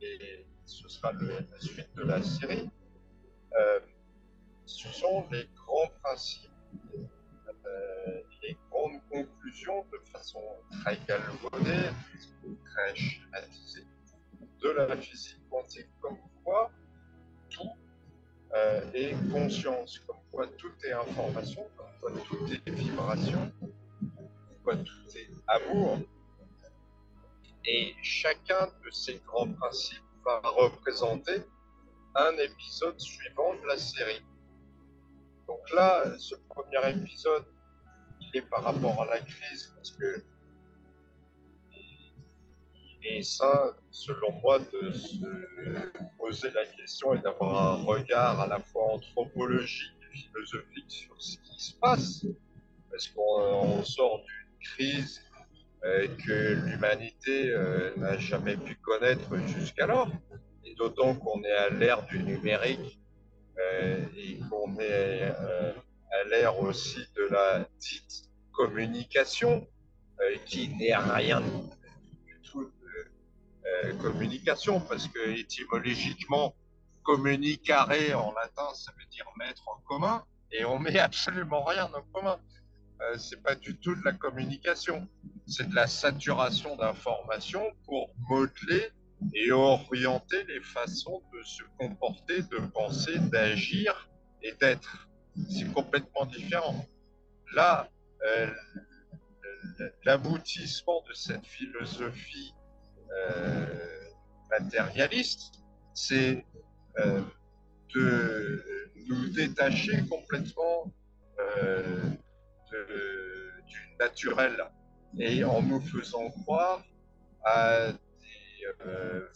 et ce sera la suite de la série, euh, ce sont les grands principes, euh, grandes conclusions de façon très galvaudée, très schématisée de la physique quantique, comme quoi tout euh, est conscience, comme quoi tout est information, comme quoi tout est vibration, comme quoi tout est amour. Et chacun de ces grands principes va représenter un épisode suivant de la série. Donc là, ce premier épisode, par rapport à la crise, parce que et ça, selon moi, de se poser la question et d'avoir un regard à la fois anthropologique et philosophique sur ce qui se passe, parce qu'on sort d'une crise euh, que l'humanité euh, n'a jamais pu connaître jusqu'alors, et d'autant qu'on est à l'ère du numérique euh, et qu'on est à l'ère aussi de la dite communication, qui n'est rien euh, communication, parce que étymologiquement, communicare en latin, ça veut dire mettre en commun, et on met absolument rien en commun. Euh, c'est pas du tout de la communication, c'est de la saturation d'informations pour modeler et orienter les façons de se comporter, de penser, d'agir et d'être. C'est complètement différent. Là, euh, l'aboutissement de cette philosophie euh, matérialiste, c'est euh, de nous détacher complètement du naturel et en nous faisant croire à des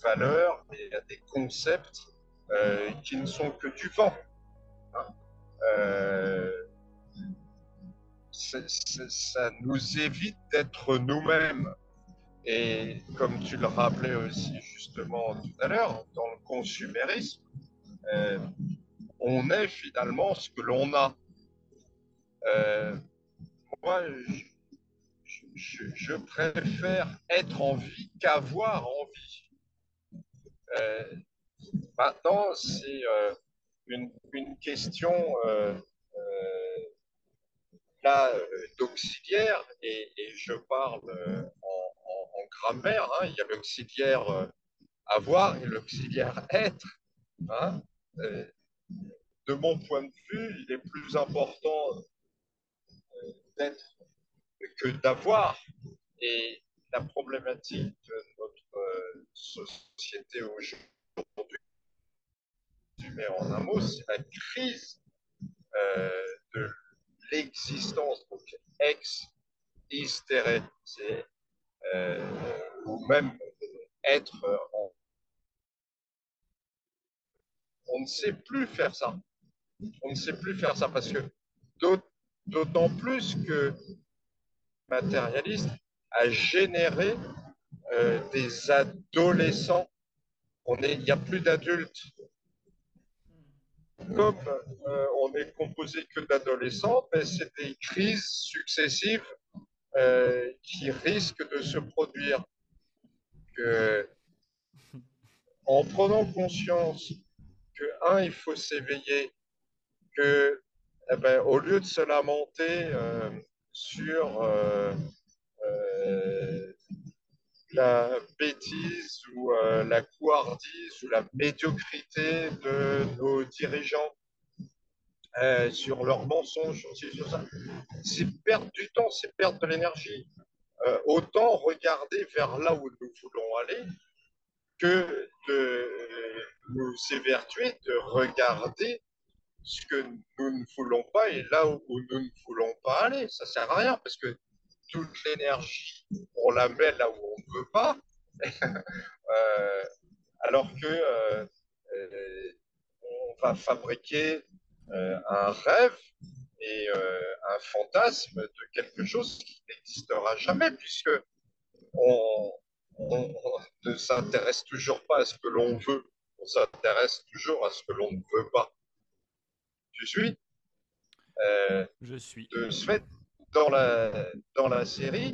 valeurs et à des concepts qui ne sont que du vent. Hein. Ça nous évite d'être nous-mêmes et comme tu le rappelais aussi justement tout à l'heure, dans le consumérisme, euh, on est finalement ce que l'on a. Euh, moi, je, préfère être en vie qu'avoir envie. Euh, maintenant, c'est une, une, question là d'auxiliaire et, je parle grammaire, hein, il y a l'auxiliaire euh, avoir et l'auxiliaire être. Hein. Euh, de mon point de vue, il est plus important euh, d'être que d'avoir. Et la problématique de notre société aujourd'hui, mais en un mot, c'est la crise de l'existence, donc ex. C'est euh, ou même être en... On ne sait plus faire ça. On ne sait plus faire ça parce que d'autant plus que matérialiste a généré euh, des adolescents. On est, il n'y a plus d'adultes. Comme euh, on est composé que d'adolescents, ben, c'est des crises successives euh, qui risque de se produire. En prenant conscience que, un, il faut s'éveiller, que eh ben, au lieu de se lamenter euh, sur la bêtise ou la couardise ou la médiocrité de nos dirigeants, sur leurs mensonges, sur ça, c'est perdre du temps, c'est perdre de l'énergie. autant regarder vers là où nous voulons aller que de nous évertuer de regarder ce que nous ne voulons pas et là où nous ne voulons pas aller. Ça sert à rien parce que toute l'énergie, on la met là où on ne veut pas, euh, alors que euh, euh, on va fabriquer un rêve et un fantasme de quelque chose qui n'existera jamais puisque on, on ne s'intéresse toujours pas à ce que l'on veut, on s'intéresse toujours à ce que l'on ne veut pas. Tu suis? Je suis. De ce fait, dans la, dans la série,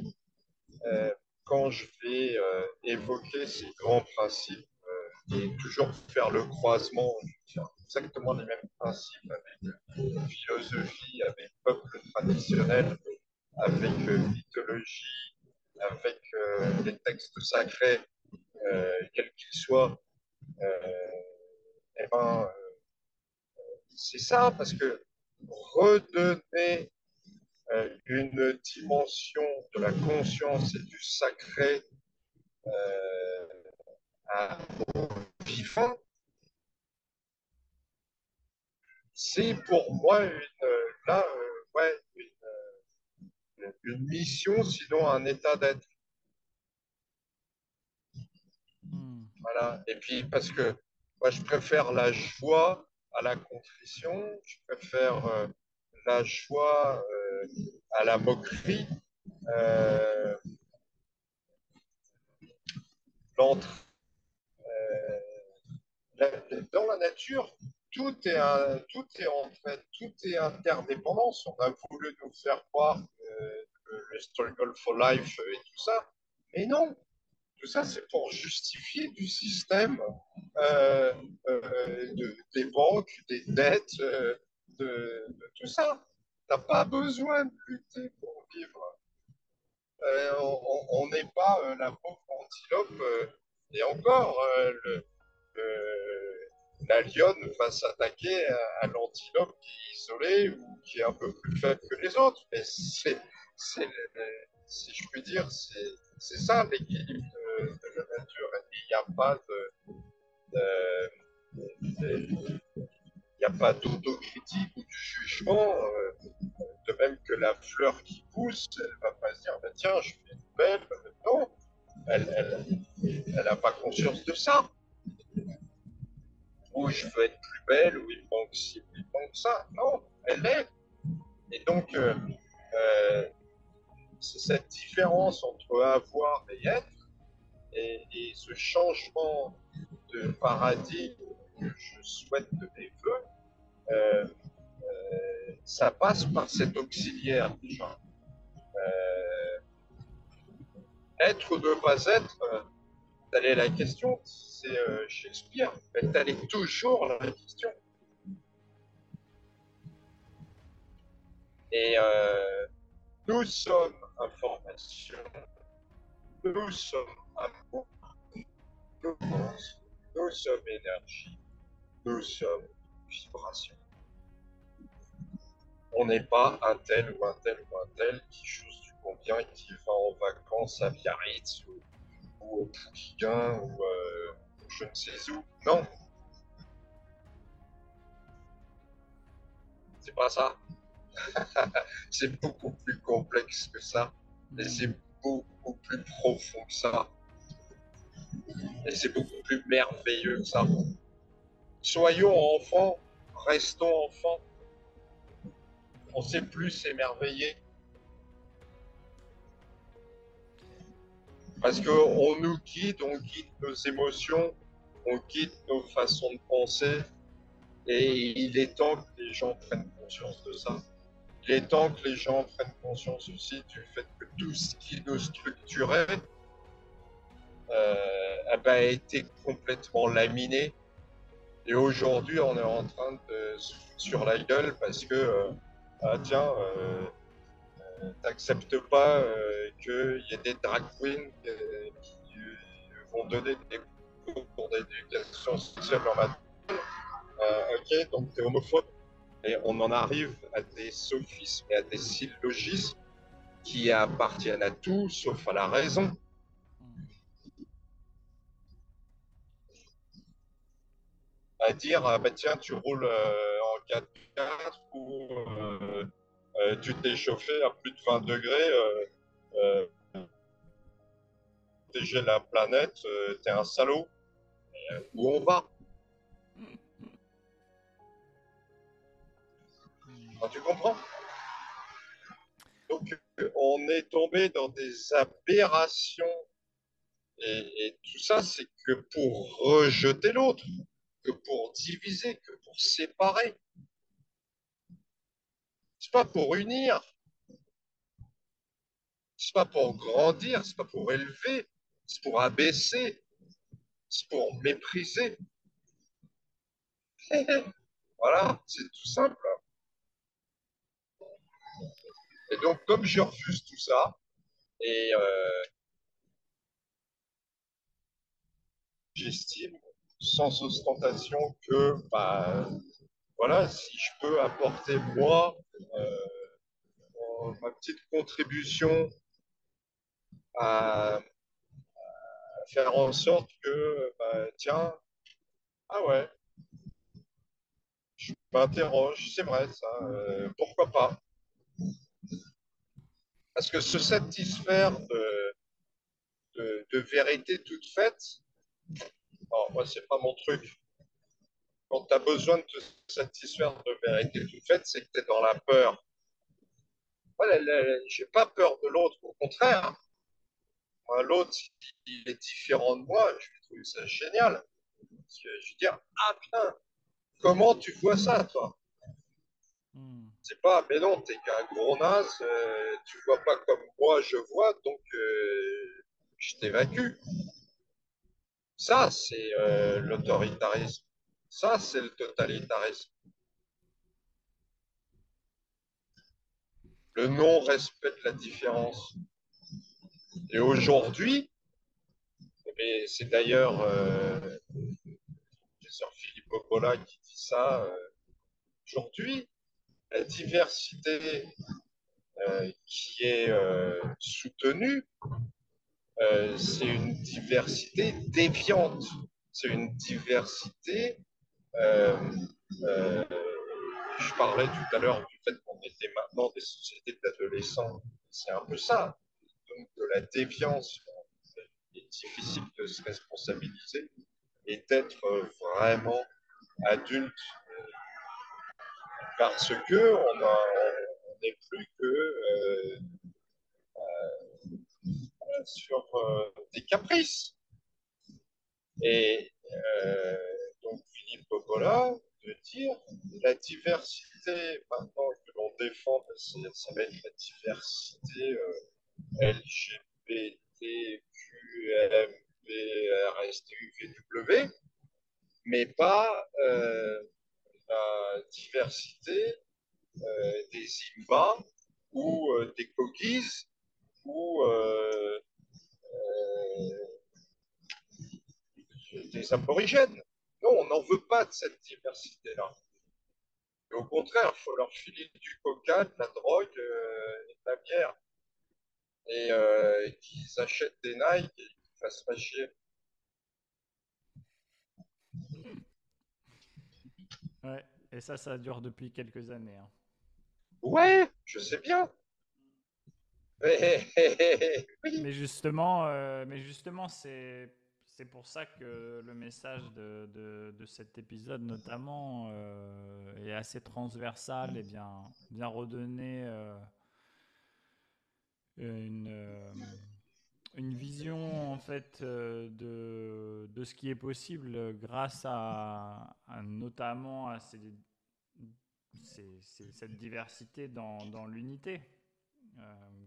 euh, quand je vais euh, évoquer ces grands principes et toujours faire le croisement, exactement les mêmes principes avec philosophie, avec peuple traditionnel, avec mythologie, avec les textes sacrés, quels qu'ils soient, eh ben, c'est ça, parce que redonner euh, une dimension de la conscience et du sacré euh, à vivants, c'est pour moi une, là, euh, ouais, une, une, mission, sinon un état d'être. Hmm. Voilà. Et puis parce que moi, je préfère la joie à la contrition, je préfère euh, la joie euh, à la moquerie. Euh, l'entre, dans la nature, tout est, tout est en tout est interdépendance. On a voulu nous faire croire le struggle for life et tout ça, mais non, tout ça, c'est pour justifier du système euh, euh, des banques, des dettes, euh, de, tout ça. Tu n'as pas besoin de lutter pour vivre. on n'est pas la pauvre antilope. et encore, la lionne va s'attaquer à, l'antilope qui est isolée ou qui est un peu plus faible que les autres. Mais c'est, si je puis dire, c'est ça l'équilibre de la nature. Il n'y a pas de, n'y a pas d'autocritique ou de jugement, euh, de même que la fleur qui pousse, elle ne va pas se dire, bah, tiens, je fais une belle, non, elle n'a pas conscience de ça. Ou je veux être plus belle, ou il manque ci, il manque ça. Non, elle est. Et donc, euh, euh, c'est cette différence entre avoir et être et, ce changement de paradigme je souhaite de mes voeux, euh, euh, ça passe par cet auxiliaire déjà. Euh, être ou ne pas être, telle est la question, c'est Shakespeare, mais telle est toujours la question. Et nous sommes information, nous sommes amour, nous sommes énergie, nous sommes vibration. On n'est pas un tel ou un tel ou un tel qui chose du combien qui va en vacances à Biarritz ou, au Pouquin ou euh, je ne sais où. Non. C'est pas ça. c'est beaucoup plus complexe que ça. Et c'est beaucoup plus profond que ça. Et c'est beaucoup plus merveilleux que ça. Soyons enfants, restons enfants. On sait plus s'émerveiller. Parce qu'on nous guide, on guide nos émotions, on guide nos façons de penser. Et il est temps que les gens prennent conscience de ça. Il est temps que les gens prennent conscience aussi du fait que tout ce qui nous structurait euh, a été complètement laminé Et aujourd'hui, on est en train de sur la gueule parce que, euh, ah tiens, euh, euh, t'acceptes pas euh, qu'il y ait des drag queens qui vont donner des cours d'éducation sexuelle en maths. Ok, donc t'es homophobe. Et on en arrive à des sophismes et à des syllogismes qui appartiennent à tout sauf à la raison. Dire, ah, bah tiens, tu roules euh, en 4x4 ou euh, euh, tu t'es chauffé à plus de 20 degrés, protéger la planète, t'es un salaud. Où on va? Ah, Tu comprends? Donc, on est tombé dans des aberrations. Et tout ça, c'est que pour rejeter l'autre, que pour diviser, que pour séparer. C'est pas pour unir. C'est pas pour grandir, c'est pas pour élever, c'est pour abaisser, c'est pour mépriser. Voilà, c'est tout simple. Et donc, comme je refuse tout ça, et euh, j'estime sans ostentation que, bah, voilà, si je peux apporter moi euh, ma petite contribution à, faire en sorte que, bah, tiens, ah ouais, je m'interroge, c'est vrai ça, euh, pourquoi pas? Parce que se satisfaire de, de, de vérité toute faite, non, moi, c'est pas mon truc. Quand tu as besoin de te satisfaire de vérité toute faite, c'est que tu es dans la peur. J'ai pas peur de l'autre, au contraire. Moi, l'autre, il est différent de moi, je vais trouver ça génial. Parce que je vais dire, ah putain, comment tu vois ça, toi? Hmm. C'est pas, mais non, t'es qu'un gros naze, euh, tu vois pas comme moi je vois, donc euh, je t'évacue. Ça, c'est euh, l'autoritarisme. Ça, c'est le totalitarisme. Le non-respect de la différence. Et aujourd'hui, c'est d'ailleurs euh, Philippe Popola qui dit ça, euh, aujourd'hui, la diversité euh, qui est soutenue, euh, c'est une diversité déviante. C'est une diversité euh, euh, je parlais tout à l'heure du fait qu'on était maintenant des sociétés d'adolescents. C'est un peu ça. Donc, de la déviance. Il est difficile de se responsabiliser et d'être vraiment adulte parce que on n'est plus que sur euh, des caprices. Et euh, donc Philippe Popola de dire la diversité maintenant que l'on défend, ça, va être la diversité euh, LGBTQMPRSTUVW, mais pas euh, la diversité des Imba ou des Kogis euh, euh, des aborigènes. Non, on n'en veut pas de cette diversité-là. Au contraire, il faut leur filer du coca, de la drogue euh, et de la bière. Et qu'ils achètent des Nike et qu'ils fassent pas chier. Ouais, et ça, ça dure depuis quelques années. hein. Ouais, je sais bien. Mais justement, euh, justement, c'est pour ça que le message de, de, de cet épisode, notamment, euh, est assez transversal et bien, bien redonner euh, une, une vision en fait de, de ce qui est possible grâce à, notamment à cette diversité dans, dans l'unité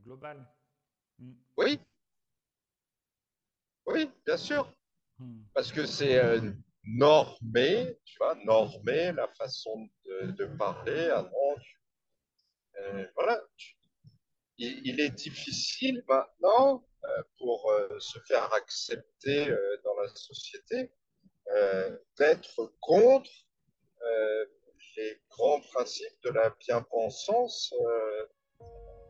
globale. Mm. Oui, oui, bien sûr. Mm. Parce que c'est euh, normer, tu vois, normer la façon de, parler. Euh, voilà, il, est difficile maintenant euh, pour euh, se faire accepter dans la société d'être contre les grands principes de la bien-pensance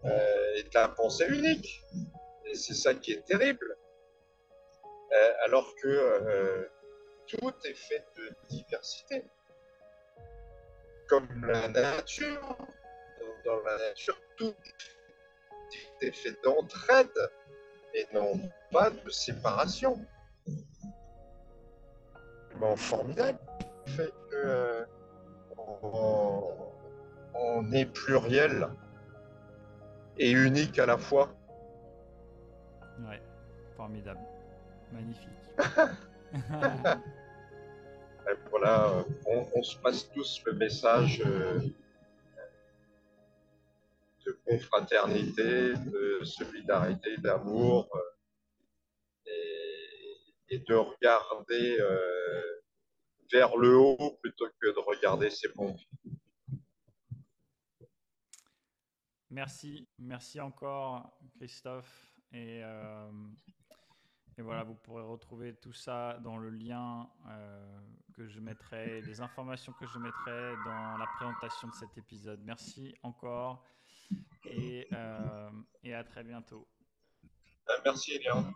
et de la pensée unique. Et c'est ça qui est terrible. alors que tout est fait de diversité. Comme la nature. Dans, la nature, tout est fait d'entraide et non pas de séparation. Bon, formidable. Fait que euh, on, est pluriel et unique à la fois. Ouais, formidable. Magnifique. voilà, on, se passe tous le message euh, de confraternité, de solidarité, d'amour, euh, et, de regarder euh, vers le haut plutôt que de regarder ses pompes. Merci, merci encore Christophe. Et et voilà, vous pourrez retrouver tout ça dans le lien euh, que je mettrai, les informations que je mettrai dans la présentation de cet épisode. Merci encore et, euh, et à très bientôt. Merci Elian.